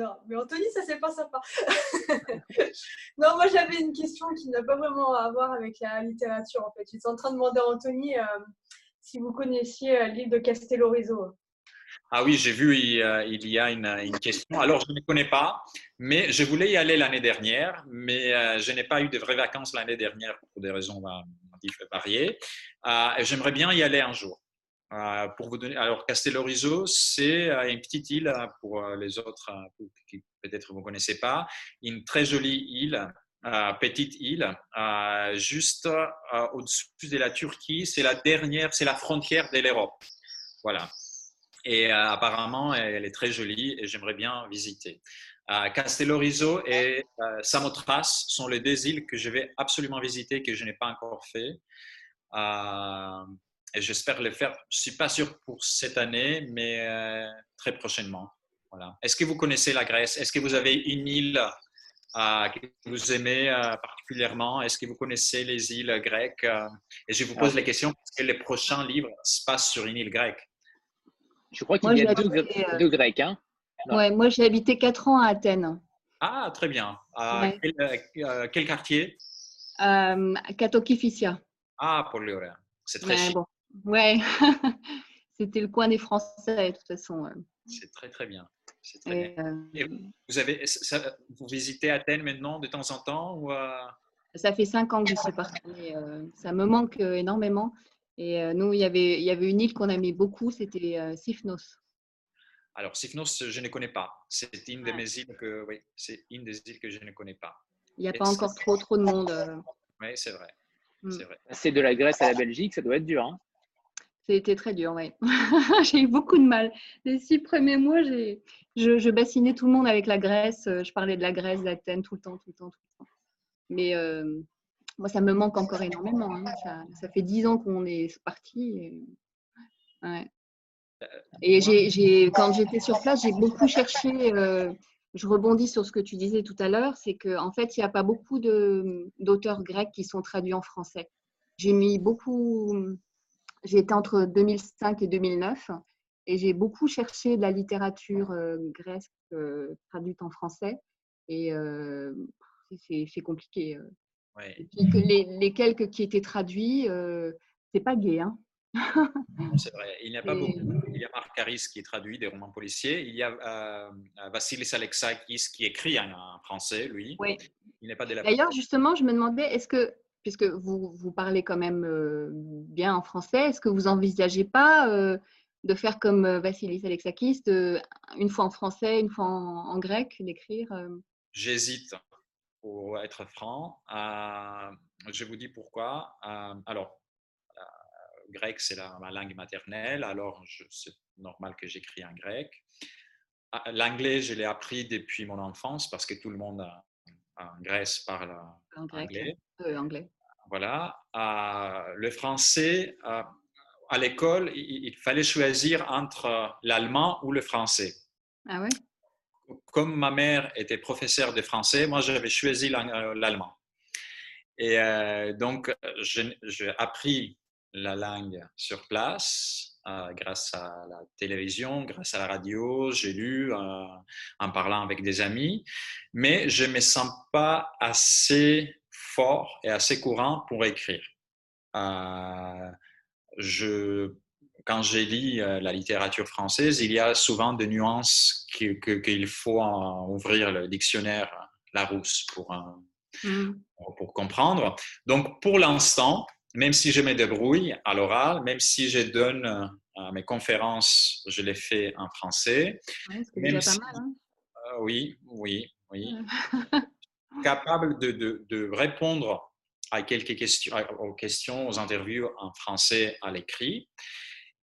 Non, mais Anthony, ça c'est pas sympa. [LAUGHS] non, moi j'avais une question qui n'a pas vraiment à voir avec la littérature en fait. J'étais en train de demander à Anthony euh, si vous connaissiez euh, l'île de Castellorizo. Ah oui, j'ai vu, il, y a une, question. Alors, je ne connais pas, mais je voulais y aller l'année dernière, mais euh, je n'ai pas eu de vraies vacances l'année dernière pour des raisons variées. Euh, j'aimerais bien y aller un jour. Pour vous donner, alors Castellorizo, c'est une petite île pour les autres qui peut-être vous connaissez pas, une très jolie île petite île, juste au-dessus de la Turquie. C'est la dernière, c'est la frontière de l'Europe. Voilà. Et euh, apparemment, elle est très jolie et j'aimerais bien visiter. Castellorizo et euh, Samothrace sont les deux îles que je vais absolument visiter que je n'ai pas encore fait. Euh, et j'espère les faire. Je suis pas sûr pour cette année, mais très prochainement. Voilà. Est-ce que vous connaissez la Grèce? Est-ce que vous avez une île euh, que vous aimez euh, particulièrement? Est-ce que vous connaissez les îles grecques? Et je vous pose la question parce que les prochains livres se passent sur une île grecque. Je crois qu'il y a deux, deux, Grecs. Hein ouais, moi, j'ai habité quatre ans à Athènes. Ah, très bien. quel, quartier? Euh, Katokifisia. Ah, pour l'heure. C'est très ouais, bon. Ouais, [LAUGHS] c'était le coin des Français, de toute façon. C'est très, très bien. Très bien. Euh, vous, avez, vous visitez Athènes maintenant de temps en temps ou euh? Ça fait cinq ans que je suis partie. Euh, ça me manque énormément. Et nous, il y, avait, il y avait une île qu'on aimait beaucoup, c'était Sifnos. Alors, Sifnos, je ne connais pas. C'est une de mes îles que, oui, c'est une des îles que je ne connais pas. Il n'y a pas encore trop, trop de monde. Oui, c'est vrai. Mm. C'est de la Grèce à la Belgique, ça doit être dur. Hein C'était très dur, oui. [LAUGHS] j'ai eu beaucoup de mal. Les six premiers mois, je, je, bassinais tout le monde avec la Grèce. Euh, je parlais de la Grèce, d'Athènes tout le temps, tout le temps, tout le temps. Mais euh, moi, ça me manque encore énormément. Hein. Ça, fait dix ans qu'on est parti. Et, ouais. et j'ai, quand j'étais sur place, j'ai beaucoup cherché. Euh, je rebondis sur ce que tu disais tout à l'heure, c'est qu'en en fait, il n'y a pas beaucoup d'auteurs grecs qui sont traduits en français. J'ai mis beaucoup, j'ai été entre 2005 et 2009 et j'ai beaucoup cherché de la littérature euh, grecque euh, traduite en français et euh, c'est compliqué. les, les, quelques qui étaient traduits, c'est pas gay. Hein c'est vrai. Il n'y a pas beaucoup. Il y a Marc Harris qui traduit des romans policiers. Il y a euh, Vassilis Alexakis qui écrit en, français, lui. Oui. Il n'est pas. D'ailleurs, justement, je me demandais, est-ce que, puisque vous, vous parlez quand même euh, bien en français, est-ce que vous envisagez pas euh, de faire comme Vassilis Alexakis, une fois en français, une fois en, grec, d'écrire J'hésite, pour être franc. je vous dis pourquoi. alors, grec, c'est ma langue maternelle, alors c'est normal que j'écris en grec. L'anglais, je l'ai appris depuis mon enfance parce que tout le monde en Grèce parle anglais. Euh, anglais. Voilà. Euh, le français, euh, à l'école, il, fallait choisir entre l'allemand ou le français. Ah ouais? Comme ma mère était professeure de français, moi j'avais choisi l'allemand. Et donc, j'ai appris la langue sur place euh, grâce à la télévision, grâce à la radio, j'ai lu euh, en parlant avec des amis, mais je ne me sens pas assez fort et assez courant pour écrire. Euh, je, quand j'ai lu la littérature française, il y a souvent des nuances qu'il faut ouvrir le dictionnaire Larousse pour, mmh. pour comprendre. Donc, pour l'instant, même si je me débrouille à l'oral, même si je donne euh, mes conférences, je les fais en français. Ouais, c'est déjà pas mal. Hein euh, oui, oui, oui. [LAUGHS] Capable de, répondre à quelques questions, aux questions, aux interviews en français à l'écrit.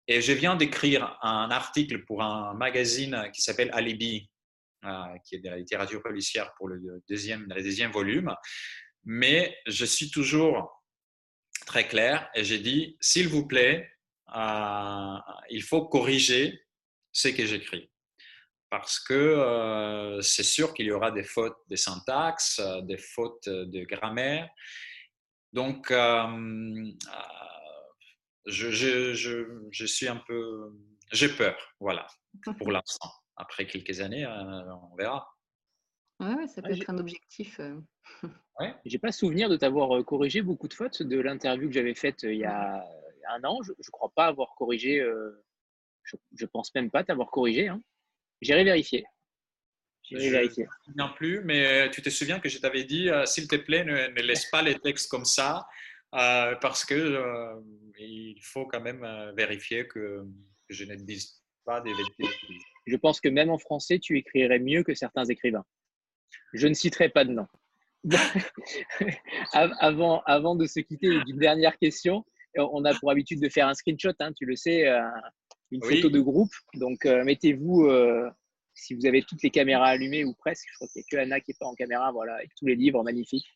Et je viens d'écrire un article pour un magazine qui s'appelle Alibi, euh, qui est de la littérature policière pour le deuxième, le deuxième volume. Mais je suis toujours très clair et j'ai dit, s'il vous plaît, euh, il faut corriger ce que j'écris. Parce que euh, c'est sûr qu'il y aura des fautes de syntaxe, euh, des fautes de grammaire. Donc, je, je, je, suis un peu... J'ai peur, voilà, [LAUGHS] pour l'instant. Après quelques années, on verra. Oui, ça peut être un objectif. [LAUGHS] Ouais. J'ai pas souvenir de t'avoir euh, corrigé beaucoup de fautes de l'interview que j'avais faite euh, il y a un an. Je ne crois pas avoir corrigé. Euh, je, ne pense même pas t'avoir corrigé. Hein. J'irai vérifier. J'irai vérifier. Non plus, mais tu te souviens que je t'avais dit, s'il te plaît, ne, laisse pas les textes comme ça, parce que il faut quand même vérifier que, que, je ne dise pas des bêtises. Je pense que même en français, tu écrirais mieux que certains écrivains. Je ne citerai pas de nom. [LAUGHS] avant, avant de se quitter, une dernière question. On a pour habitude de faire un screenshot, hein, tu le sais, euh, une photo de groupe. Donc, euh, mettez-vous, euh, si vous avez toutes les caméras allumées ou presque, je crois qu'il n'y a que Anna qui n'est pas en caméra, voilà, avec tous les livres magnifiques.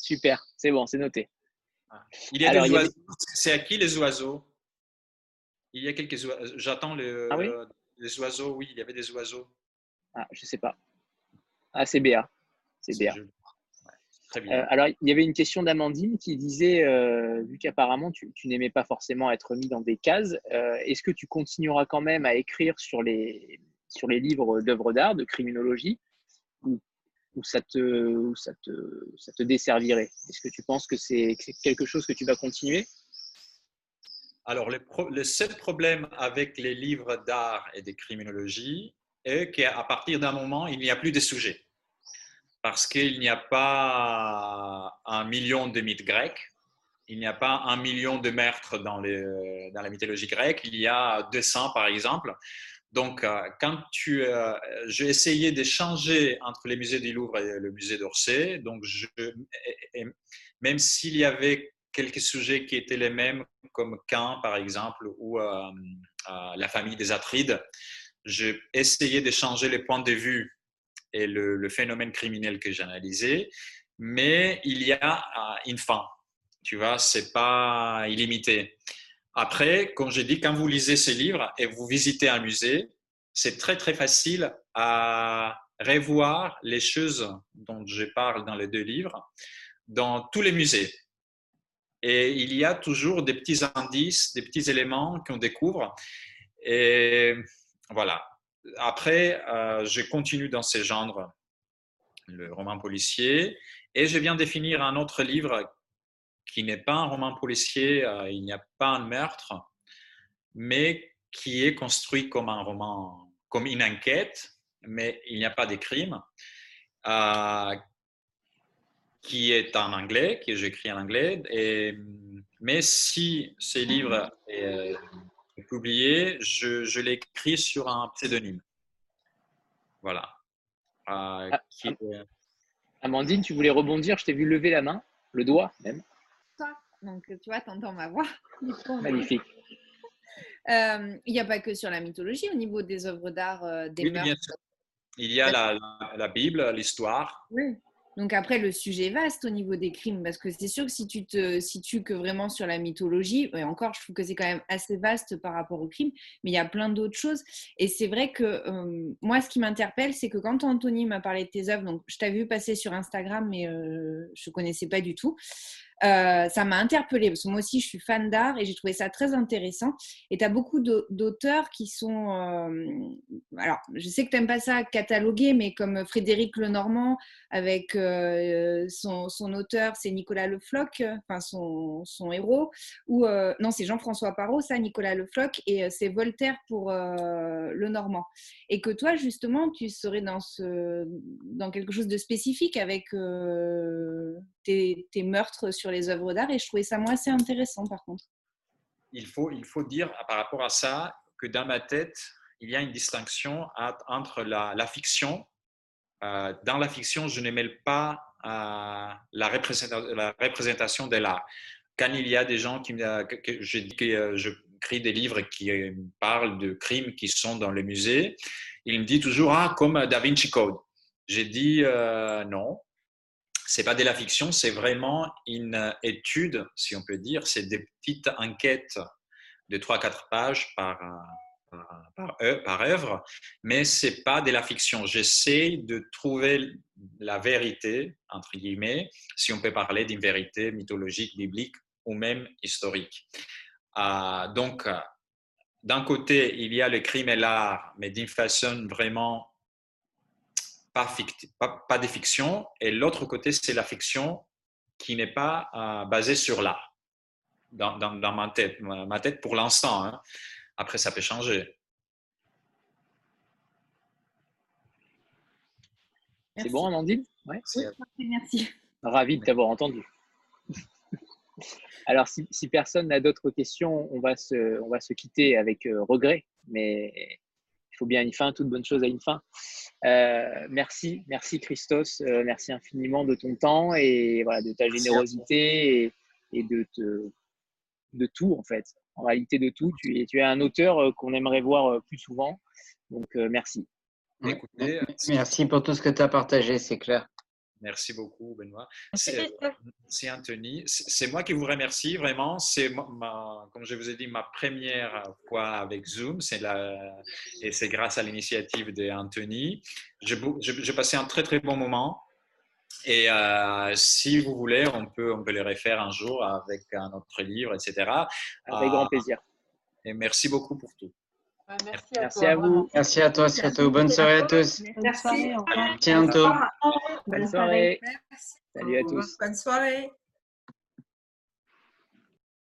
Super, c'est bon, c'est noté. Il y a des oiseaux, c'est à qui les oiseaux? Il y a quelques oiseaux. J'attends le- Ah oui? les oiseaux. Oui, il y avait des oiseaux. Ah, je sais pas. Ah. Je- ouais, Très bien. Euh, alors, il y avait une question d'Amandine qui disait, euh, vu qu'apparemment tu, tu n'aimais pas forcément être mis dans des cases, euh, est-ce que tu continueras quand même à écrire sur les, sur les livres d'œuvres d'art, de criminologie, ou, ou ça, te, ou ça, te, ça te desservirait? Est-ce que tu penses que c'est que c'est quelque chose que tu vas continuer? Alors, le, pro- le seul problème avec les livres d'art et de criminologie est qu'à partir d'un moment, il n'y a plus de sujets. Parce qu'il n'y a pas un million de mythes grecs, il n'y a pas un million de meurtres dans, la mythologie grecque, il y a 200 par exemple. Donc, euh, quand tu, euh, j'ai essayé de changer entre les musées du Louvre et le musée d'Orsay, donc même s'il y avait quelques sujets qui étaient les mêmes, comme Cain par exemple, ou euh, la famille des Atrides, j'ai essayé de changer les points de vue et le, le phénomène criminel que j'analysais, mais il y a euh, une fin. Tu vois, c'est pas illimité. Après, comme je dis, quand vous lisez ces livres et vous visitez un musée, c'est très très facile à revoir les choses dont je parle dans les deux livres dans tous les musées. Et il y a toujours des petits indices, des petits éléments qu'on découvre. Et voilà. Après, euh, je continue dans ces genres, le roman policier, et je viens de finir un autre livre qui n'est pas un roman policier, euh, il n'y a pas un meurtre, mais qui est construit comme un roman, comme une enquête, mais il n'y a pas de crime, euh, qui est en anglais, que j'écris en anglais. Mais si ce livre est euh, publié, je, je l'écris sur un pseudonyme. Voilà. Euh, Ah, qui est- Amandine, tu voulais rebondir, je t'ai vu lever la main, le doigt même. toi. Donc, tu vois, tu entends ma voix. [LAUGHS] Magnifique. Euh, Il n'y a pas que sur la mythologie, au niveau des œuvres d'art, euh, des Oui, sûr. Il y a la, la- la Bible, l'histoire. Oui. Donc après, le sujet est vaste au niveau des crimes, parce que c'est sûr que si tu te situes que vraiment sur la mythologie, et encore, je trouve que c'est quand même assez vaste par rapport aux crimes, mais il y a plein d'autres choses. Et c'est vrai que euh, moi, ce qui m'interpelle, c'est que quand Anthony m'a parlé de tes œuvres, donc je t'avais vu passer sur Instagram, mais euh, je ne connaissais pas du tout, euh, ça m'a interpellée, parce que moi aussi, je suis fan d'art et j'ai trouvé ça très intéressant. Et tu as beaucoup d'au- d'auteurs qui sont... euh, alors, je sais que tu n'aimes pas ça cataloguer, mais comme Frédéric Lenormand, avec euh, son, son auteur, c'est Nicolas Le Floch, enfin son, son héros, ou euh, non, c'est Jean-François Parot, ça, Nicolas Le Floch, et euh, c'est Voltaire pour euh, Le Normand. Et que toi, justement, tu serais dans, ce, dans quelque chose de spécifique avec euh, tes, tes meurtres sur les œuvres d'art, et je trouvais ça moi assez intéressant, par contre. il faut, il faut dire par rapport à ça que dans ma tête, il y a une distinction entre la, fiction. Euh, dans la fiction, je ne mêle pas euh, la, représentation, de l'art. Quand il y a des gens qui me, que, je que euh, je écris des livres qui euh, parlent de crimes qui sont dans les musées, ils me disent toujours ah comme Da Vinci Code. J'ai dit euh, non, c'est pas de la fiction, c'est vraiment une étude, si on peut dire. C'est des petites enquêtes de 3-4 pages par, par, œuvre- mais c'est pas de la fiction. J'essaie de trouver la vérité, entre guillemets, si on peut parler d'une vérité mythologique, biblique ou même historique. Euh, donc, d'un côté, il y a le crime et l'art, mais d'une façon vraiment pas, pas, de fiction, et l'autre côté, c'est la fiction qui n'est pas euh, basée sur l'art, dans, dans, dans ma tête, ma tête pour l'instant. hein. Après, ça peut changer. C'est bon, Amandine? Ouais. C'est- Merci. Ravi de t'avoir entendu. [LAUGHS] Alors, si, si personne n'a d'autres questions, on va se, on va se quitter avec euh, regret, mais il faut bien une fin, toute bonne chose a une fin. Euh, merci, merci Christos, euh, merci infiniment de ton temps et voilà, de ta générosité et, et de, te- de tout en fait. En réalité, de tout. Tu es, tu es un auteur euh, qu'on aimerait voir euh, plus souvent. Donc, euh, merci. Écoutez, Merci pour tout ce que tu as partagé, c'est clair. Merci beaucoup, Benoît. Merci, C'est Anthony. C'est moi qui vous remercie vraiment. C'est comme je vous ai dit, ma première fois avec Zoom. C'est la, et c'est grâce à l'initiative d'Anthony. J'ai beau- j'ai- j'ai passé un très très bon moment. Et euh, si vous voulez, on peut, on peut les refaire un jour avec un autre livre, etc. Avec Euh, grand plaisir. Et merci beaucoup pour tout. Ouais, merci à Merci toi, à vraiment. vous. Merci à toi surtout. Bonne soirée à tous. À bientôt. Bonne soirée. Salut à tous. Bonne soirée.